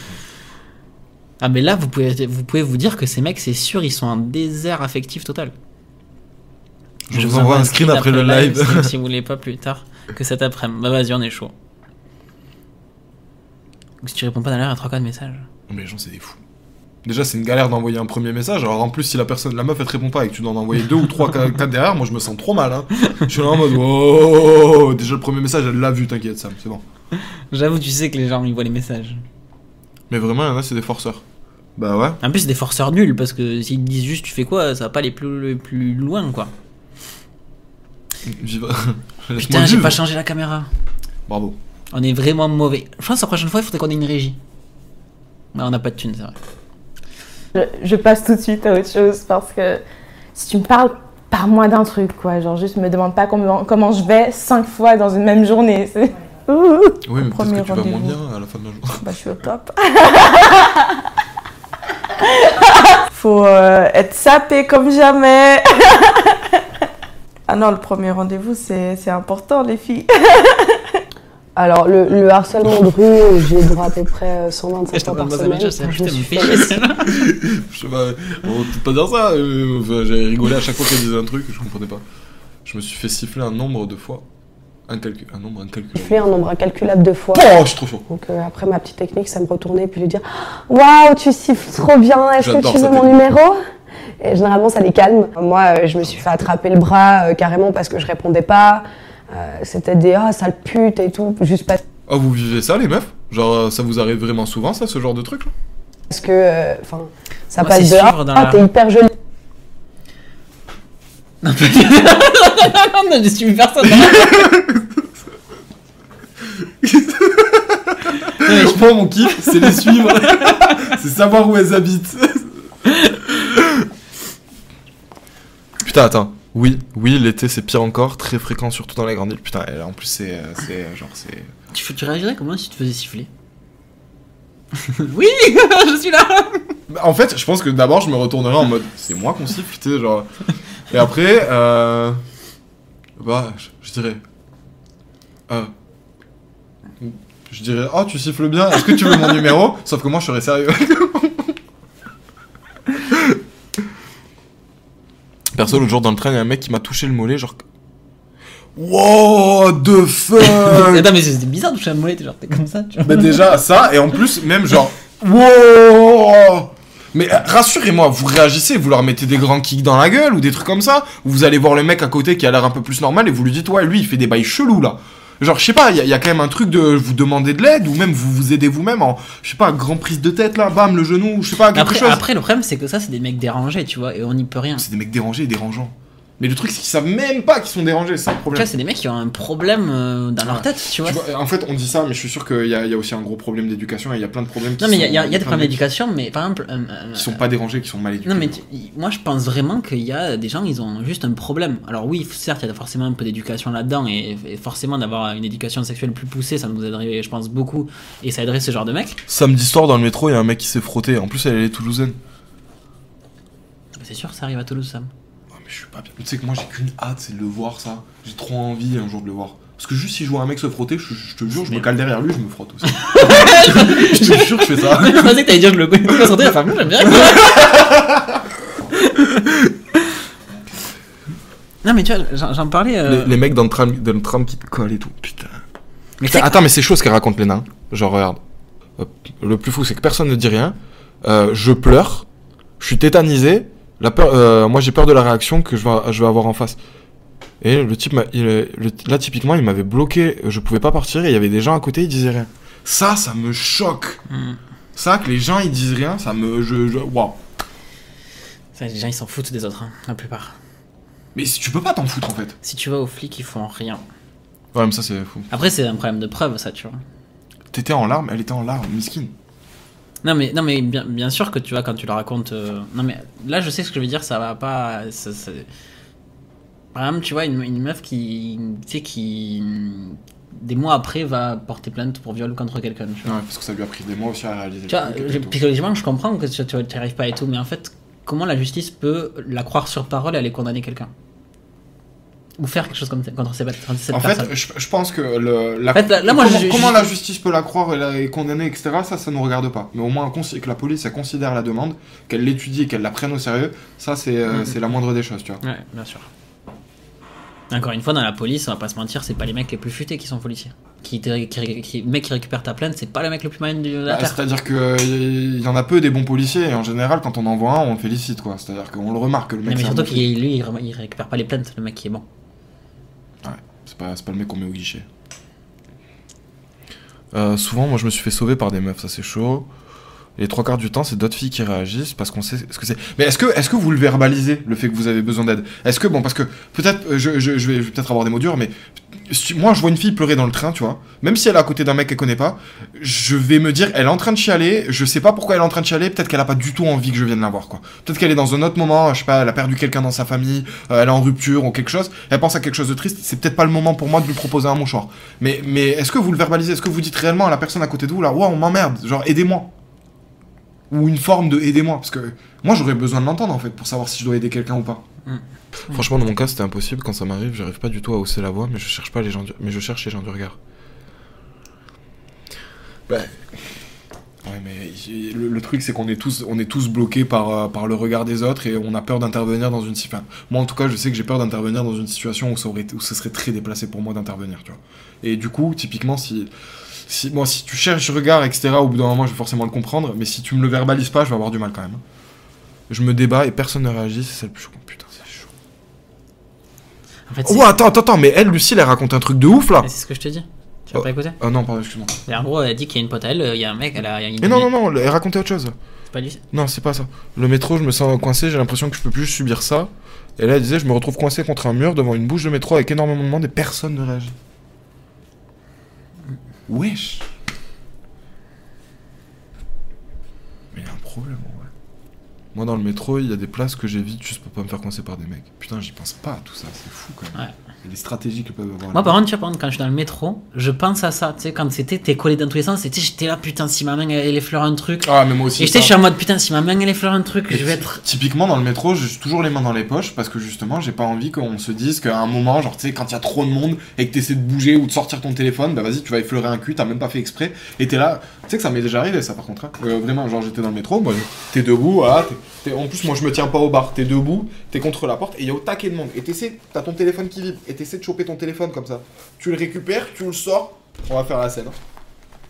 Ah mais là vous pouvez vous pouvez vous dire que ces mecs c'est sûr ils sont en désert affectif total. Je vous envoie un screen après le live. si, si vous voulez pas plus tard que cet après-midi. Bah vas-y on est chaud. Ou si tu réponds pas dans l'heure à 3 de messages. Mais les gens, c'est des fous. Déjà, c'est une galère d'envoyer un premier message. Alors, en plus, si la personne, la meuf, elle te répond pas et que tu dois en envoyer deux ou trois, quatre derrière, moi, je me sens trop mal. Hein. Je suis là en mode, oh, déjà le premier message, elle l'a vu, t'inquiète, Sam, c'est bon. J'avoue tu sais que les gens ils voient les messages. Mais vraiment, il y en a, c'est des forceurs. Bah ouais. En plus c'est des forceurs nuls parce que s'ils te disent juste tu fais quoi ça va pas aller plus, plus loin quoi. Putain j'ai pas changé la caméra. Bravo. On est vraiment mauvais. Je pense que la prochaine fois il faudrait qu'on ait une régie. Mais on n'a pas de thunes c'est vrai. Je, je passe tout de suite à autre chose parce que si tu me parles, parle-moi d'un truc, quoi. Genre, juste me demande pas comment, comment je vais cinq fois dans une même journée. Ouh. Oui, mais premier peut-être que tu vas moins bien à la fin de la journée. Bah, je suis au top. Faut euh, être sapé comme jamais. ah non, le premier rendez-vous, c'est c'est important, les filles. Alors, le, le harcèlement de rue, j'ai droit à peu près euh, 125 fois par semaine. je sais, pas, on va peut-être pas dire ça. euh, enfin, J'avais rigolé à chaque fois qu'elle disait un truc, je comprenais pas. Je me suis fait siffler un nombre de fois. Incalcu- un nombre incalculable. fait un nombre incalculable de fois. Oh, je suis trop chaud. Donc euh, après ma petite technique, c'est me retourner et puis lui dire Waouh, tu siffles trop bien, est-ce que tu veux mon technique. numéro? Et généralement, ça les calme. Moi, euh, je me suis fait attraper le bras euh, carrément parce que je répondais pas. Euh, C'était des Ah, sale pute et tout, juste parce Oh, vous vivez ça, les meufs? Genre, euh, ça vous arrive vraiment souvent, ça, ce genre de truc là? Que euh, enfin, ça Moi, passe de Ah, ah, la- t'es hyper jolie. non, je suis personne. Moi, mon kiff, c'est les suivre. c'est savoir où elles habitent. Putain, attends. Oui, oui, l'été c'est pire encore, très fréquent surtout dans les grandes villes. Putain, et là, en plus c'est, euh, c'est euh, genre c'est. Tu, réagirais comment si tu te faisais siffler? Oui, je suis là. Bah, En fait, je pense que d'abord je me retournerais en mode c'est moi qu'on siffle, tu sais, genre. Et après, euh. Bah, je, je dirais. Euh. Je dirais, oh, tu siffles bien, est-ce que tu veux mon numéro? Sauf que moi je serais sérieux. Perso, l'autre jour dans le train, il y a un mec qui m'a touché le mollet, genre. Wow, the fuck? Attends, mais c'était bizarre de toucher un mollet, t'es genre t'es comme ça, tu vois. Bah déjà ça, et en plus même genre... Wow Mais euh, rassurez-moi, vous réagissez, vous leur mettez des grands kicks dans la gueule ou des trucs comme ça, ou vous allez voir le mec à côté qui a l'air un peu plus normal et vous lui dites ouais lui il fait des bails chelous là. Genre je sais pas, il y, a- il y a quand même un truc de vous demander de l'aide ou même vous vous aidez vous-même en, je sais pas, grand prise de tête là, bam le genou, je sais pas, quelque Après, chose. après, le problème, c'est que ça, c'est des mecs dérangés, tu vois, et on n'y peut rien. C'est des mecs dérangés et dérangeants. Mais le truc c'est qu'ils savent même pas qu'ils sont dérangés, c'est ça le Tu problème. vois, c'est des mecs qui ont un problème euh, dans leur Ouais. tête, tu vois. Tu vois, en fait, on dit ça, mais je suis sûr qu'il y, a- il y a aussi un gros problème d'éducation et il y a plein de problèmes qui Non, mais il y a- sont- il y, a il y a des problèmes d'éducation, mais par exemple. euh, euh, Qui sont pas dérangés, qui sont mal éduqués. Non, mais tu- moi je pense vraiment qu'il y a des gens, ils ont juste un problème. Alors, oui, certes, il y a forcément un peu d'éducation là-dedans, et, et forcément d'avoir une éducation sexuelle plus poussée, ça nous aiderait, je pense, beaucoup, et ça aiderait ce genre de mecs. Samedi soir dans le métro, il y a un mec qui s'est frotté. En plus, elle est toulousaine. C'est sûr, ça arrive à Toulouse, Sam. Je suis pas bien. Tu sais que moi, j'ai qu'une hâte, c'est de le voir, ça. J'ai trop envie un jour de le voir. Parce que juste si je vois un mec se frotter, je, je te jure, je me cale derrière lui, je me frotte aussi. je te jure, je fais ça. je pensais que t'allais dire je le connais, sentais la femme, j'aime bien. non, mais tu vois, j'en parlais. euh, Les, les mecs dans le, tram, dans le tram qui te collent et tout. Putain. Mais Putain, c'est- attends, mais c'est chaud ce qu'elle raconte, les nains. Genre, regarde. Le plus fou, c'est que personne ne dit rien. Euh, je pleure. Je suis tétanisé. La peur, euh, moi j'ai peur de la réaction que je vais, je vais avoir en face. Et le type, il, le- là typiquement, il m'avait bloqué, je pouvais pas partir et il y avait des gens à côté, ils disaient rien. Ça, ça me choque. Mm. Ça, que les gens ils disent rien, ça me. Je, je-. Ça, les gens ils s'en foutent des autres, hein, la plupart. Mais si tu peux pas t'en foutre en fait. Si tu vas aux flics, ils font rien. Ouais, mais ça c'est fou. Après, c'est un problème de preuve, ça, tu vois. T'étais en larmes, elle était en larmes, miskin. Non mais, non mais bien, bien sûr que tu vois quand tu le racontes... euh, Non mais là je sais ce que je veux dire, ça va pas... ça- ça- Par exemple tu vois une, une meuf qui... Tu sais qui... Des mois après va porter plainte pour viol contre quelqu'un. Tu vois, Ouais, parce que ça lui a pris des mois aussi à réaliser. Tu vois, psychologiquement je comprends que tu n'y arrives pas et tout, mais en fait comment la justice peut la croire sur parole et aller condamner quelqu'un? Ou faire quelque chose comme, contre cette, contre cette En personne fait, je, je pense que le, la, En fait, là- là, moi, comment, je- je- comment je- la justice peut la croire et la et condamner, etc., ça, ça nous regarde pas. Mais au moins que la police, elle considère la demande, qu'elle l'étudie et qu'elle la prenne au sérieux, ça, c'est euh, Mhm. c'est la moindre des choses, tu vois. Ouais, bien sûr. Encore une fois, dans la police, on va pas se mentir, c'est pas les mecs les plus futés qui sont policiers. Qui, qui, qui- le mec qui récupère ta plainte, c'est pas le mec le plus malin de la Bah, terre. C'est-à-dire qu'il y en a peu des bons policiers, et en général, quand on en voit un, on le félicite, quoi. C'est-à-dire qu'on le remarque, que le mec, mais un surtout qu'il lui, il récupère pas les plaintes, le mec qui est bon. C'est pas, pas le mec qu'on met au guichet. Euh, souvent, moi, je me suis fait sauver par des meufs, ça c'est chaud. Et trois quarts du temps, c'est d'autres filles qui réagissent parce qu'on sait ce que c'est. Mais est-ce que, est-ce que vous le verbalisez, le fait que vous avez besoin d'aide? Est-ce que, bon, parce que peut-être, euh, je, vais, peut-être avoir des mots durs, mais moi, je vois une fille pleurer dans le train, tu vois, même si elle est à côté d'un mec qu'elle connaît pas, je vais me dire, elle est en train de chialer, je sais pas pourquoi elle est en train de chialer, peut-être qu'elle a pas du tout envie que je vienne la voir, quoi. Peut-être qu'elle est dans un autre moment, je sais pas, elle a perdu quelqu'un dans sa famille, euh, elle est en rupture ou quelque chose, elle pense à quelque chose de triste, c'est peut-être pas le moment pour moi de lui proposer un mouchoir. Mais, mais est-ce que vous le verbalisez? Est-ce que vous dites réellement à la personne à côté de vous, là, waouh, on m'emmerde, genre aidez-moi Ou une forme de aidez-moi Parce que moi j'aurais besoin de l'entendre en fait pour savoir si je dois aider quelqu'un ou pas. Mm. Franchement, dans mon cas, c'était impossible quand ça m'arrive, j'arrive pas du tout à hausser la voix, mais je cherche pas les gens du... mais je cherche les gens du regard. Bah. Ouais, mais le, le truc, c'est qu'on est tous, on est tous bloqués par, euh, par le regard des autres et on a peur d'intervenir dans une situation. moi, en tout cas, je sais que j'ai peur d'intervenir dans une situation où ça aurait, où ce serait très déplacé pour moi d'intervenir, tu vois. Et du coup, typiquement, si, si, moi, si tu cherches regard, etc., au bout d'un moment, je vais forcément le comprendre, mais si tu me le verbalises pas, je vais avoir du mal quand même. Je me débat et personne ne réagit, c'est ça le plus chaud. Putain, c'est chaud. En fait, Oh, attends, attends, attends, mais elle, Lucille, elle raconte un truc de ouf là. C'est ce que je te dis. Tu vas Oh. pas écouter Ah non, pardon, excuse-moi. En gros, elle dit qu'il y a une pote à elle, il y a un mec, elle a. Mais non, non, non, elle racontait autre chose. C'est pas lui. Non, c'est pas ça. Le métro, je me sens coincé, j'ai l'impression que je peux plus subir ça. Et là, elle disait, je me retrouve coincé contre un mur devant une bouche de métro avec énormément de monde et personne ne réagit. Wesh. Mais il y a un problème, ouais. Moi, dans le métro, il y a des places que j'évite juste pour pas me faire coincer par des mecs. Putain, j'y pense pas à tout ça, c'est fou quand même. Et les stratégies que peuvent avoir. Moi, par contre, tu vois, quand je suis dans le métro, je pense à ça. Tu sais, quand c'était, t'es collé dans tous les sens, c'était, j'étais là, putain, si ma main elle, effleure un truc. Ah, mais moi aussi. Et j'étais, je suis en mode, putain, si ma main elle effleure un truc, je vais être. Typiquement dans le métro, j'ai toujours les mains dans les poches parce que justement, j'ai pas envie qu'on se dise qu'à un moment, genre tu sais, quand il y a trop de monde et que t'essaies de bouger ou de sortir ton téléphone, bah vas-y, tu vas effleurer un cul, t'as même pas fait exprès et t'es là. Tu sais que ça m'est déjà arrivé ça par contre. hein. Euh, vraiment, genre j'étais dans le métro, t'es debout, t'es- t'es- en plus moi je me tiens pas au bar, t'es debout, t'es contre la porte et il y a au taquet de monde et t'essaies, t'as ton téléphone qui vibre et t'essaies de choper ton téléphone comme ça. Tu le récupères, tu le sors, on va faire la scène. hein.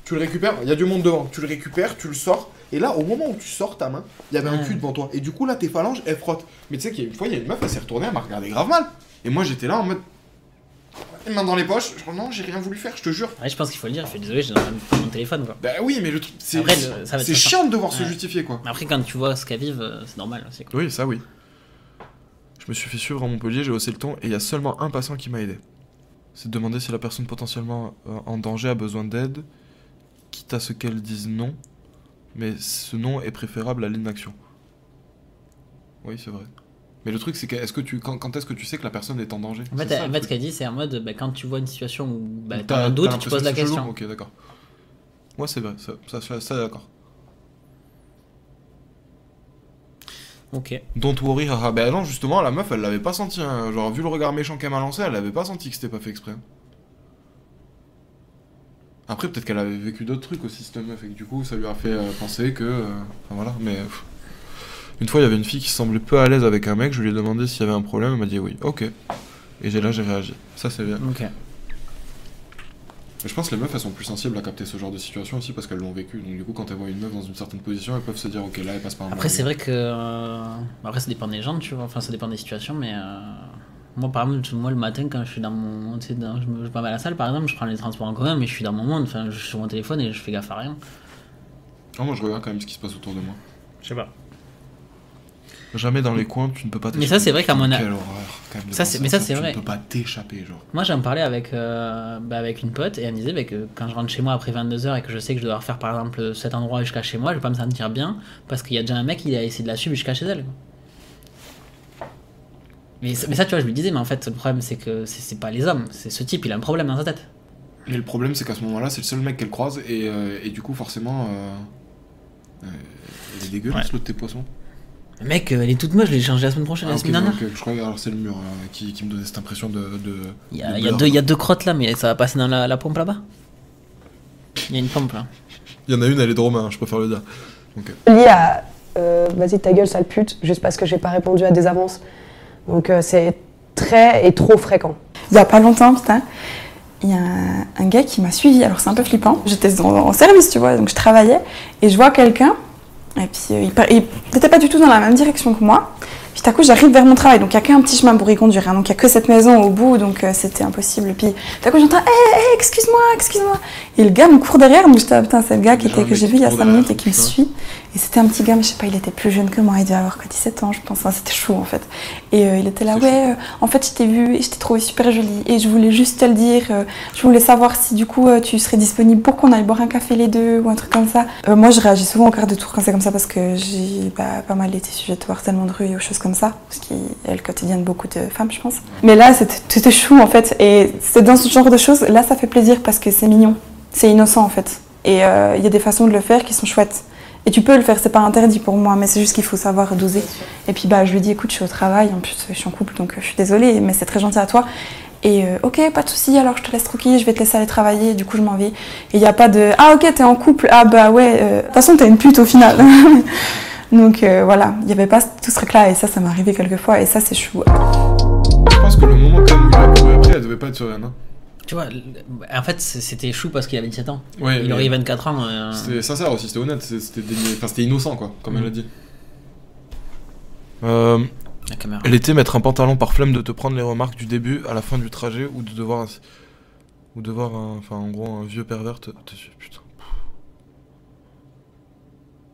Tu le récupères, il y a du monde devant, tu le récupères, tu le sors, et là, au moment où tu sors ta main, il y avait un Ouais. cul devant toi. Et du coup, là, tes phalanges, elles frottent. Mais tu sais qu'il y a une fois, il y a une meuf, elle s'est retournée, elle m'a regardé grave mal. Et moi, j'étais là en mode. Les mains dans les poches, genre non, j'ai rien voulu faire, je te jure. Ouais, je pense qu'il faut le dire, je suis désolé, j'ai mon téléphone, quoi. Bah oui, mais le truc, c'est. Chiant de devoir se justifier, quoi. Après, quand tu vois ce qu'elles vivent, euh, c'est normal aussi. Quoi. Oui, ça oui. Je me suis fait suivre à Montpellier, j'ai haussé le ton, et il y a seulement un passant qui m'a aidé. C'est de demander si la personne potentiellement euh, en danger a besoin d'aide, quitte à ce qu'elle dise non, mais ce non est préférable à l'inaction. Oui, c'est vrai. Mais le truc, c'est que, est-ce que tu, quand, quand est-ce que tu sais que la personne est en danger? En fait, ça, en fait, ce qu'elle dit, c'est en mode, bah, quand tu vois une situation où bah, T'as- un doute, tu poses la question. Ok, d'accord. Ouais, c'est vrai, ça, ça, d'accord. Ok. Don't worry, haha. Ben non, justement, la meuf, elle l'avait pas senti. hein. Genre, vu le regard méchant qu'elle m'a lancé, elle avait pas senti que c'était pas fait exprès. Après, peut-être qu'elle avait vécu d'autres trucs aussi, cette meuf, et que du coup, ça lui a fait euh, penser que. euh, Enfin voilà, mais. pff. Une fois, il y avait une fille qui semblait peu à l'aise avec un mec, je lui ai demandé s'il y avait un problème, elle m'a dit oui, ok. Et j'ai là, j'ai réagi. Ça, c'est bien. Ok. Mais Je pense que les meufs elles sont plus sensibles à capter ce genre de situation aussi parce qu'elles l'ont vécu. Donc du coup quand elles voient une meuf dans une certaine position, elles peuvent se dire ok là elle passe par un Après, c'est vrai que. euh, Après, ça dépend des gens, tu vois. Enfin, ça dépend des situations, mais. euh, Moi, par exemple, moi, le matin, quand je suis dans mon. Tu sais, dans... je, me... je vais pas à la salle, par exemple, je prends les transports en commun, mais je suis dans mon monde. Enfin, je suis sur mon téléphone et je fais gaffe à rien. Ah, moi je regarde quand même ce qui se passe autour de moi. Je sais pas. Jamais dans les coins tu ne peux pas Mais ça, c'est vrai qu'à mon Quelle horreur quand même de Ça, mais ça, c'est tu vrai. ne peux pas t'échapper genre. Moi, j'en parlais avec, euh, bah, avec une pote et elle me disait bah, que quand je rentre chez moi après 22h et que je sais que je dois refaire par exemple cet endroit jusqu'à chez moi, je vais pas me sentir bien parce qu'il y a déjà un mec qui a essayé de la suivre jusqu'à chez elle. quoi. Mais, ça- mais ça, tu vois, je lui disais, mais en fait, le problème, c'est que c'est c'est pas les hommes, c'est ce type, il a un problème dans sa tête. Et le problème, c'est qu'à ce moment-là, c'est le seul mec qu'elle croise, et, euh, et du coup, forcément, euh, euh, il est dégueulasse l'autre tes poissons. Le mec, euh, elle est toute moche, je l'ai changé la semaine prochaine, Ah, la ok, semaine dernière. ok, je crois que alors, c'est le mur euh, qui, qui me donnait cette impression de. de Il y, a, de il y a beurre. deux, il y a deux crottes là, mais ça va passer dans la, la pompe là-bas. Il y a une pompe là. Il y en a une, elle est de Romain, je préfère le dire. Euh, lié à euh, vas-y ta gueule sale pute juste parce que j'ai pas répondu à des avances. Donc euh, c'est très et trop fréquent. Il y a pas longtemps, putain, il y a un, un gars qui m'a suivi. Alors c'est un peu flippant. J'étais en, en service, tu vois, donc je travaillais et je vois quelqu'un. Et puis euh, il, n'était pas du tout dans la même direction que moi. Puis tout à coup, j'arrive vers mon travail, donc il n'y a qu'un petit chemin pour y conduire. hein. donc il n'y a que cette maison au bout, donc euh, c'était impossible. Puis tout à coup, j'entends Hé, hé, excuse-moi, excuse-moi. Et le gars me court derrière, donc j'étais putain, c'est le gars qui était, que j'ai vu il y a court 5 minutes et qui me suit. Et c'était un petit gars, mais je sais pas, il était plus jeune que moi, il devait avoir que 17 ans, je pense. C'était chaud en fait. Et euh, il était là, ouais, euh, en fait, je t'ai vu et je t'ai trouvé super jolie. Et je voulais juste te le dire, je voulais savoir si du coup tu serais disponible pour qu'on aille boire un café les deux ou un truc comme ça. Moi, je réagis souvent au quart de tour quand c'est comme ça parce que j'ai bah, pas mal été sujette au harcèlement de rue et aux choses comme ça, ce qui est le quotidien de beaucoup de femmes, je pense. Mais là, c'était chou en fait. Et c'est dans ce genre de choses, là, ça fait plaisir parce que c'est mignon, c'est innocent en fait. Et euh, il y a des façons de le faire qui sont chouettes. Et tu peux le faire, c'est pas interdit pour moi, mais c'est juste qu'il faut savoir doser. Et puis bah, je lui dis, écoute, je suis au travail, en plus je suis en couple, donc je suis désolée, mais c'est très gentil à toi. Et euh, ok, pas de souci, alors je te laisse tranquille, je vais te laisser aller travailler, du coup je m'en vais. Et il n'y a pas de, ah ok, t'es en couple, ah bah ouais, euh, de toute façon t'es une pute au final. donc euh, voilà, il n'y avait pas tout ce truc-là, et ça, ça m'est arrivé quelques fois, et ça c'est chou. je pense que le moment quand même où il a couru après, elle devait pas être sereine. Hein. Tu vois, en fait, c'était chou parce qu'il avait 17 ans. Ouais, il aurait eu 24 ans. euh, C'était sincère aussi, c'était honnête, c'est- c'était dénié- enfin, c'était innocent quoi, comme Mm. elle a dit. Euh, La caméra. L'été, mettre un pantalon par flemme de te prendre les remarques du début à la fin du trajet ou de devoir. Ou de voir un. Enfin, en gros, un vieux pervers te. te putain.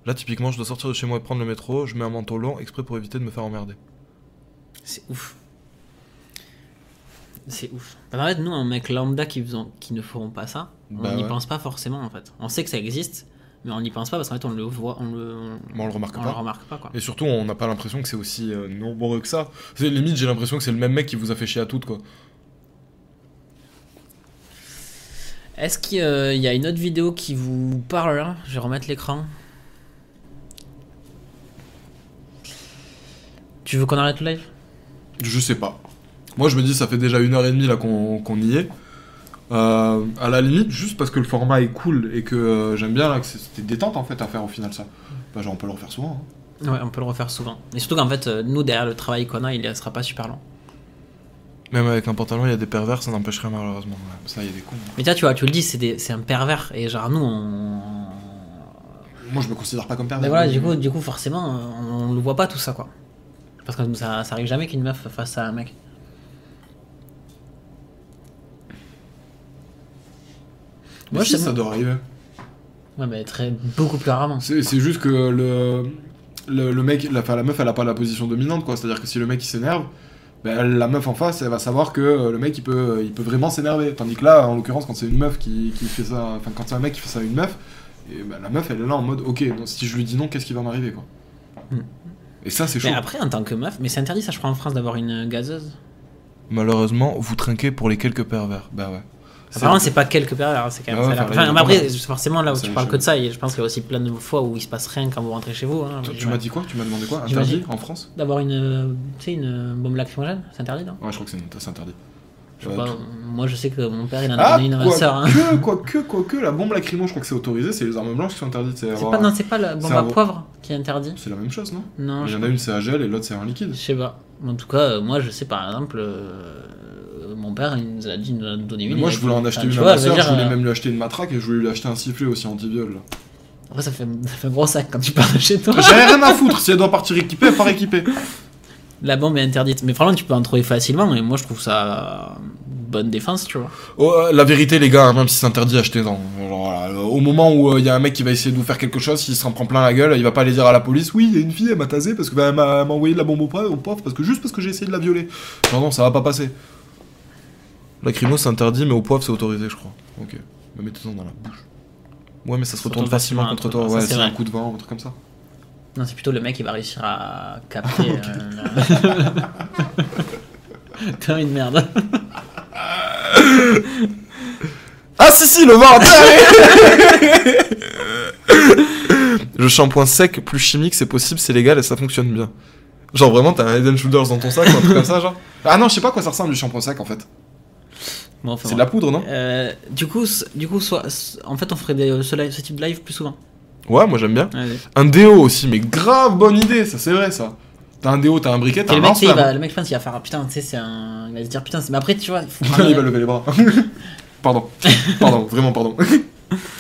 Là, typiquement, je dois sortir de chez moi et prendre le métro, je mets un manteau long exprès pour éviter de me faire emmerder. C'est ouf. C'est ouf. Parce qu'en fait, nous, un mec lambda qui, faisons- qui ne feront pas ça, Bah on n'y ouais. pense pas forcément en fait. On sait que ça existe, mais on n'y pense pas parce qu'en fait, on le voit, on le, on le remarque on pas. le remarque pas quoi. Et surtout, on n'a pas l'impression que c'est aussi euh, nombreux que ça. C'est limite, j'ai l'impression que c'est le même mec qui vous a fait chier à toutes, quoi. Est-ce qu'il y a- y a une autre vidéo qui vous parle là? Je vais remettre l'écran. Tu veux qu'on arrête le live? Je sais pas. Moi, je me dis, ça fait déjà une heure et demie là qu'on qu'on y est. Euh, à la limite, juste parce que le format est cool et que euh, j'aime bien là, que c'est- c'était détente en fait à faire au final ça. Bah, genre, on peut le refaire souvent. hein. Ouais, on peut le refaire souvent. Et surtout qu'en fait, euh, nous, derrière le travail qu'on a, il ne sera pas super long. Même avec un pantalon, il y a des pervers, ça n'empêche rien malheureusement. Ouais, Ça, il y a des cons. Mais tu vois, tu vois, tu le dis, c'est des- c'est un pervers. Et genre, nous, on. Moi, je me considère pas comme pervers. Mais voilà, du coup, du coup forcément, on, on le voit pas tout ça, quoi. Parce que ça, ça arrive jamais qu'une meuf fasse ça à un mec. Moi, je sais- ça doit arriver. Ouais, mais très, beaucoup plus rarement. C'est juste que le, le, le mec, la, la meuf, elle a pas la position dominante, quoi. C'est-à-dire que si le mec il s'énerve, ben, la meuf en face, elle va savoir que euh, le mec il peut, il peut vraiment s'énerver. Tandis que là, en l'occurrence, quand c'est une meuf qui, qui fait ça, enfin, quand c'est un mec qui fait ça à une meuf, et ben, la meuf elle est là en mode, ok, donc, si je lui dis non, qu'est-ce qui va m'arriver, quoi? Hmm. Et ça, c'est chaud. Mais après, en tant que meuf, mais c'est interdit, ça, je crois, en France, d'avoir une gazeuse. Malheureusement, vous trinquez pour les quelques pervers. Bah ouais. Apparemment, c'est pas quelques pervers, c'est quand même. Ah ouais, c'est la- enfin, enfin, il y a mais après, forcément, là où Ça, tu les parles que de ça, et je pense qu'il y a aussi plein de fois où il se passe rien quand vous rentrez chez vous. hein. Tu m'as dit quoi? Tu m'as demandé quoi? Interdit en France? D'avoir une, euh, tu sais, une bombe lacrymogène, c'est interdit, non? Ouais, je crois que c'est interdit. Je sais Ouais, pas, Moi, je sais que mon père, il en a Ah, donné une à ma sœur. hein. que, quoi que, quoi que, la bombe lacrymo, je crois que c'est autorisé, c'est les armes blanches qui sont interdites. C'est avoir- pas, non, c'est pas la bombe à avoir- poivre qui est interdit. C'est la même chose, non? Non, Il y en a une, c'est à gel et l'autre, c'est en liquide. Je sais pas. En tout cas, euh, moi, je sais par exemple, euh, mon père, il nous a dit, nous a donné une. Moi, il je voulais en acheter une à ma soeur, je voulais euh, même lui acheter une matraque et je voulais lui acheter un sifflet aussi anti-viol. Après, ça fait, ça fait un gros sac quand tu pars de chez toi. J'avais rien à foutre, si elle doit partir équipée, elle part équipée. La bombe est interdite. Mais franchement, tu peux en trouver facilement. Et moi, je trouve ça une bonne défense, tu vois. Oh, euh, la vérité, les gars, même si c'est interdit, achetez-en. Voilà, euh, au moment où il y a un mec qui va essayer de vous faire quelque chose, s'il s'en prend plein la gueule, il va pas aller dire à la police Oui, il y a une fille, elle m'a tasé parce qu'elle m'a elle m'a envoyé de la bombe au poivre, au poivre, parce que juste parce que j'ai essayé de la violer. Non, non, ça va pas passer. Lacrymo, c'est interdit, mais au poivre, c'est autorisé, je crois. Ok. Mais mettez-en dans la bouche. Ouais, mais ça se retourne facilement contre toi. Ouais, c'est un coup de vent, un truc comme ça. Non, c'est plutôt le mec qui va réussir à capter. euh, la- T'es une merde. Ah si si le vent Le shampoing sec plus chimique c'est possible, c'est légal et ça fonctionne bien. Genre vraiment t'as un Head Shoulders dans ton sac ou un truc comme ça genre Ah non je sais pas à quoi ça ressemble du shampoing sec en fait. Bon, enfin, C'est de la poudre non? Euh, du coup, du coup soit, en fait, on ferait des- ce, live- ce type de live plus souvent. Ouais moi j'aime bien. Allez. Un déo aussi mais grave bonne idée ça c'est vrai ça. T'as un déo, t'as un briquet, Et t'as un va, lance-flamme. le mec, je pense, il va faire putain, tu sais, c'est un. Il va se dire putain, c'est- mais après, tu vois, il faut. il va lever les bras. pardon. Pardon, vraiment pardon.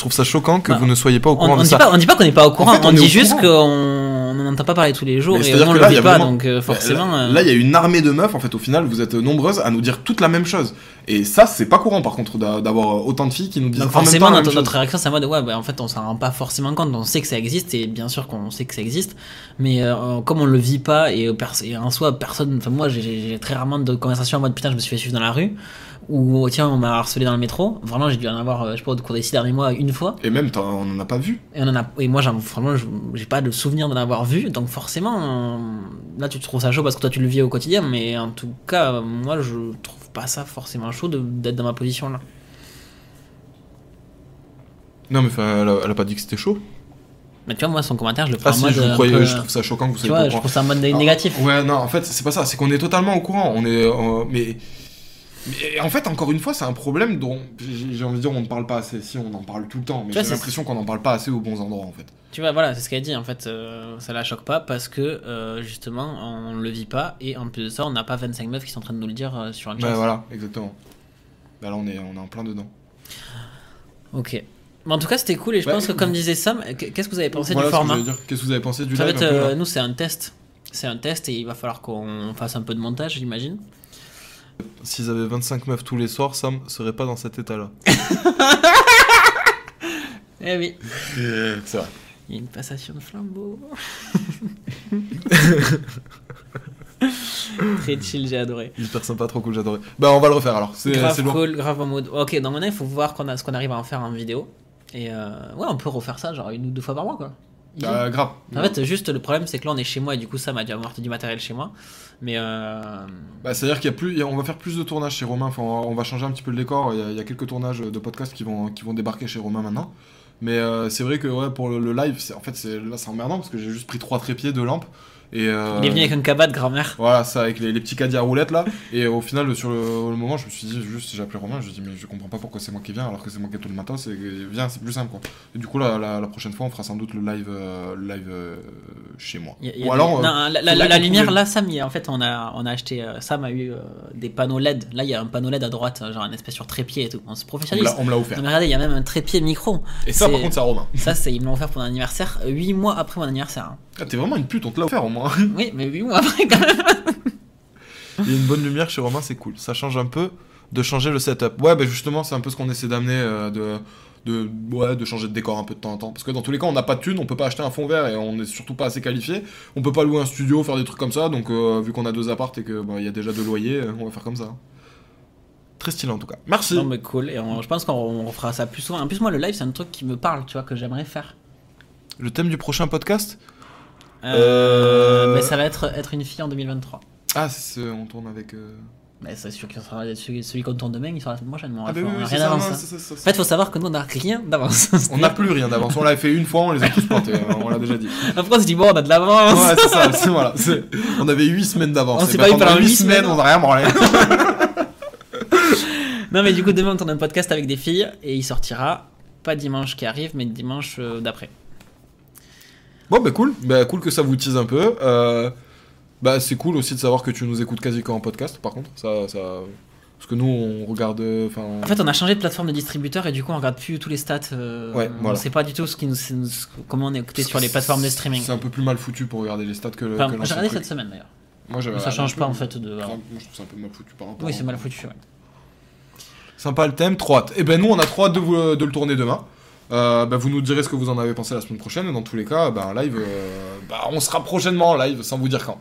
Je trouve ça choquant que Bah, vous ne soyez pas au On, courant on de dit ça. pas, on dit pas qu'on n'est pas au courant, fait, on, on dit juste qu'on n'en entend pas parler tous les jours Mais et on que le vit pas, vraiment- donc euh, Là, forcément. euh, Là, il y a une armée de meufs, en fait, au final, vous êtes nombreuses à nous dire toute la même chose. Et ça, c'est pas courant, par contre, d'a- d'avoir autant de filles qui nous disent Donc en même forcément, temps la notre, même chose. notre réaction, c'est en mode ouais, bah, en fait, on s'en rend pas forcément compte. On sait que ça existe et bien sûr qu'on sait que ça existe, mais euh, comme on le vit pas et, euh, et en soi, personne. Enfin, moi, j'ai très rarement de conversations en mode putain, je me suis fait suivre dans la rue ou tiens, on m'a harcelé dans le métro. Vraiment, j'ai dû en avoir, euh, je sais pas, au cours des six derniers mois, une fois. Et même, on en a pas vu. Et, on en a, et moi, j'ai pas de souvenir d'en avoir vu, donc forcément, euh, là, tu trouves ça chaud parce que toi, tu le vis au quotidien, mais en tout cas, euh, moi, je trouve pas ça forcément chaud d'être dans ma position là. Non, mais elle, a, elle a pas dit que c'était chaud. Mais tu vois, moi, son commentaire, je le prends Ah en si, mode. je, vous croyais, peu- je trouve ça choquant que vous Tu soyez vois, pas au je courant. trouve ça en mode Ah, négatif. Ouais, non, en fait, c'est pas ça. C'est qu'on est totalement au courant. On est, euh, mais, en fait, encore une fois, c'est un problème dont j'ai envie de dire on ne parle pas assez. Si, on en parle tout le temps, mais j'ai l'impression qu'on en parle pas assez aux bons endroits, en fait. Tu vois, voilà, c'est ce qu'elle dit. En fait, euh, ça la choque pas parce que euh, justement, on le vit pas et en plus de ça, on n'a pas 25 meufs qui sont en train de nous le dire euh, sur un chat. Bah voilà, exactement. Bah là, on est, on est en plein dedans. Ok. Mais en tout cas, c'était cool et je Ouais. pense que, comme disait Sam, qu- qu'est-ce que vous avez pensé Voilà du format. Qu'est-ce que vous avez pensé du live un peu, euh, là Nous, c'est un test. C'est un test et il va falloir qu'on fasse un peu de montage, j'imagine. S'ils avaient 25 meufs tous les soirs, Sam serait pas dans cet état-là. Eh oui. C'est vrai. Il y a une passation de flambeau. Très chill, j'ai adoré. Hyper sympa, trop cool, j'adorais. Bah, on va le refaire alors. C'est grave cool, grave en mode. Ok, donc maintenant il faut voir qu'on a, ce qu'on arrive à en faire en vidéo. Et euh, ouais, on peut refaire ça genre une ou deux fois par mois quoi. Bah, grave. En fait, juste le problème c'est que là on est chez moi et du coup ça m'a dû avoir du matériel chez moi. Mais euh, Bah, c'est-à-dire qu'il y a plus, on va faire plus de tournages chez Romain. Enfin, on va- changer un petit peu le décor. Il y a, quelques tournages de podcasts qui vont, qui vont débarquer chez Romain maintenant. Mais euh, c'est vrai que ouais, pour le, le live, en fait, là, c'est emmerdant parce que j'ai juste pris trois trépieds, deux lampes. Et, euh, il est venu avec un cabas de grand-mère. Voilà, ça avec les, les petits caddies à roulettes là. Et au final, sur le, le moment, je me suis dit, juste, j'ai appelé Romain, je lui ai dit, mais je comprends pas pourquoi c'est moi qui viens alors que c'est moi qui ai tout le matos. Et viens, c'est plus simple quoi. Et du coup, la, la, la prochaine fois, on fera sans doute le live, euh, live euh, chez moi. Il y a- il y a Ou des- alors. non, euh, la, la- lumière là, Sam, en fait, on a, on a acheté. euh, Sam a eu euh, des panneaux LED. Là, il y a un panneau LED à droite, genre un espèce sur trépied et tout. On se professionnalise. on me l'a offert. Non, mais regardez, il y a même un trépied micro. Et ça, par contre, c'est à Romain. Ça, c'est, ils me l'ont offert pour mon anniversaire, 8 mois après mon anniversaire. hein. Ah, t'es vraiment une pute, on te l'a offert au moins. Oui, mais 8 mois après quand même. Il y a une bonne lumière chez Romain, c'est cool. Ça change un peu de changer le setup. Ouais, bah justement, c'est un peu ce qu'on essaie d'amener, euh, de, de, ouais, de changer de décor un peu de temps en temps. Parce que dans tous les cas, on n'a pas de thunes, on peut pas acheter un fond vert et on est surtout pas assez qualifié. On peut pas louer un studio, faire des trucs comme ça. Donc, euh, vu qu'on a deux appartes et que bah, il y a déjà deux loyers, euh, on va faire comme ça. Très stylé en tout cas. Merci. Non, mais cool. Et on- je pense qu'on on refera ça plus souvent. En plus, moi, le live, c'est un truc qui me parle, tu vois, que j'aimerais faire. Le thème du prochain podcast? Euh, Mais ça va être être une fille en 2023. Ah, c'est ce- on tourne avec. euh, Mais c'est sûr qu'il sera celui, celui qu'on tourne demain, il sera la semaine prochaine. Ah, bah on oui, a oui, rien d'avance. hein. c'est ça, c'est ça. En fait, faut savoir que nous, on n'a rien d'avance. On n'a plus rien d'avance. On l'avait fait une fois, on les a tous plantés. hein, on l'a déjà dit. Après, on se dit, bon, on a de l'avance. Ouais, c'est ça, c'est- voilà. c'est- On avait 8 semaines d'avance. On s'est bah, pas pendant pendant huit huit semaines, semaines. on n'a rien branlé. Non, mais du coup, demain, on tourne un podcast avec des filles et il sortira pas dimanche qui arrive, mais dimanche euh, d'après. Bon, bah cool. Bah cool que ça vous tease un peu. Euh, Bah, c'est cool aussi de savoir que tu nous écoutes quasi qu'en podcast, par contre. Ça, ça... Parce que nous, on regarde. Enfin, En fait, on a changé de plateforme de distributeur et du coup, on regarde plus tous les stats. euh, Ouais, on voilà. sait pas du tout ce qui nous, comment on est écouté sur les plateformes de streaming. C'est un peu plus mal foutu pour regarder les stats que le. Enfin, j'ai regardé cette semaine d'ailleurs. Moi, j'avais ça change pas en fait de. Moi, je trouve ça un peu mal foutu par rapport. Oui, c'est mal foutu. ouais. Sympa le thème, trop hâte. Et ben nous, on a trop hâte de, vous- de le tourner demain. Euh, bah, vous nous direz ce que vous en avez pensé la semaine prochaine. Et dans tous les cas, bah, un live, euh, bah, on sera prochainement en live, sans vous dire quand.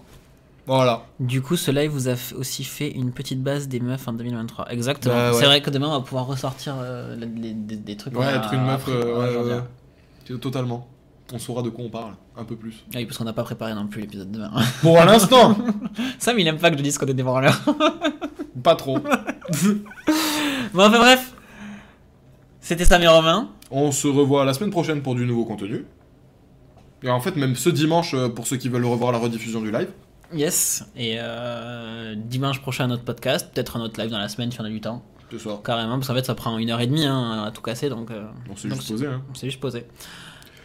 Voilà. Du coup, ce live vous a f- aussi fait une petite base des meufs en 2023. Exactement. Bah, ouais. C'est vrai que demain, on va pouvoir ressortir euh, les- les- des, des trucs. Ouais, a être une meuf, euh, ouais, ouais. Totalement. On saura de quoi on parle, un peu plus. Ah oui, parce qu'on n'a pas préparé non plus l'épisode de demain. Pour l'instant Sam, il aime pas que je dise qu'on est des branleurs. Pas trop. bon, enfin bref. C'était Sam et Romain. On se revoit la semaine prochaine pour du nouveau contenu. Et en fait, même ce dimanche, euh, pour ceux qui veulent revoir la rediffusion du live. Yes. Et euh, dimanche prochain, un autre podcast. Peut-être un autre live dans la semaine si on a du temps. Ce soir. Carrément, parce qu'en fait, ça prend une heure et demie hein, à tout casser. Donc, euh, On s'est juste posé. Hein. on s'est juste posé.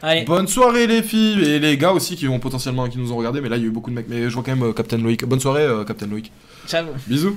Allez. Bonne soirée les filles et les gars aussi qui vont potentiellement qui nous ont regardé mais là il y a eu beaucoup de mecs mais je vois quand même euh, Captain Loïc. Bonne soirée Captain Loïc. Ciao. Bisous.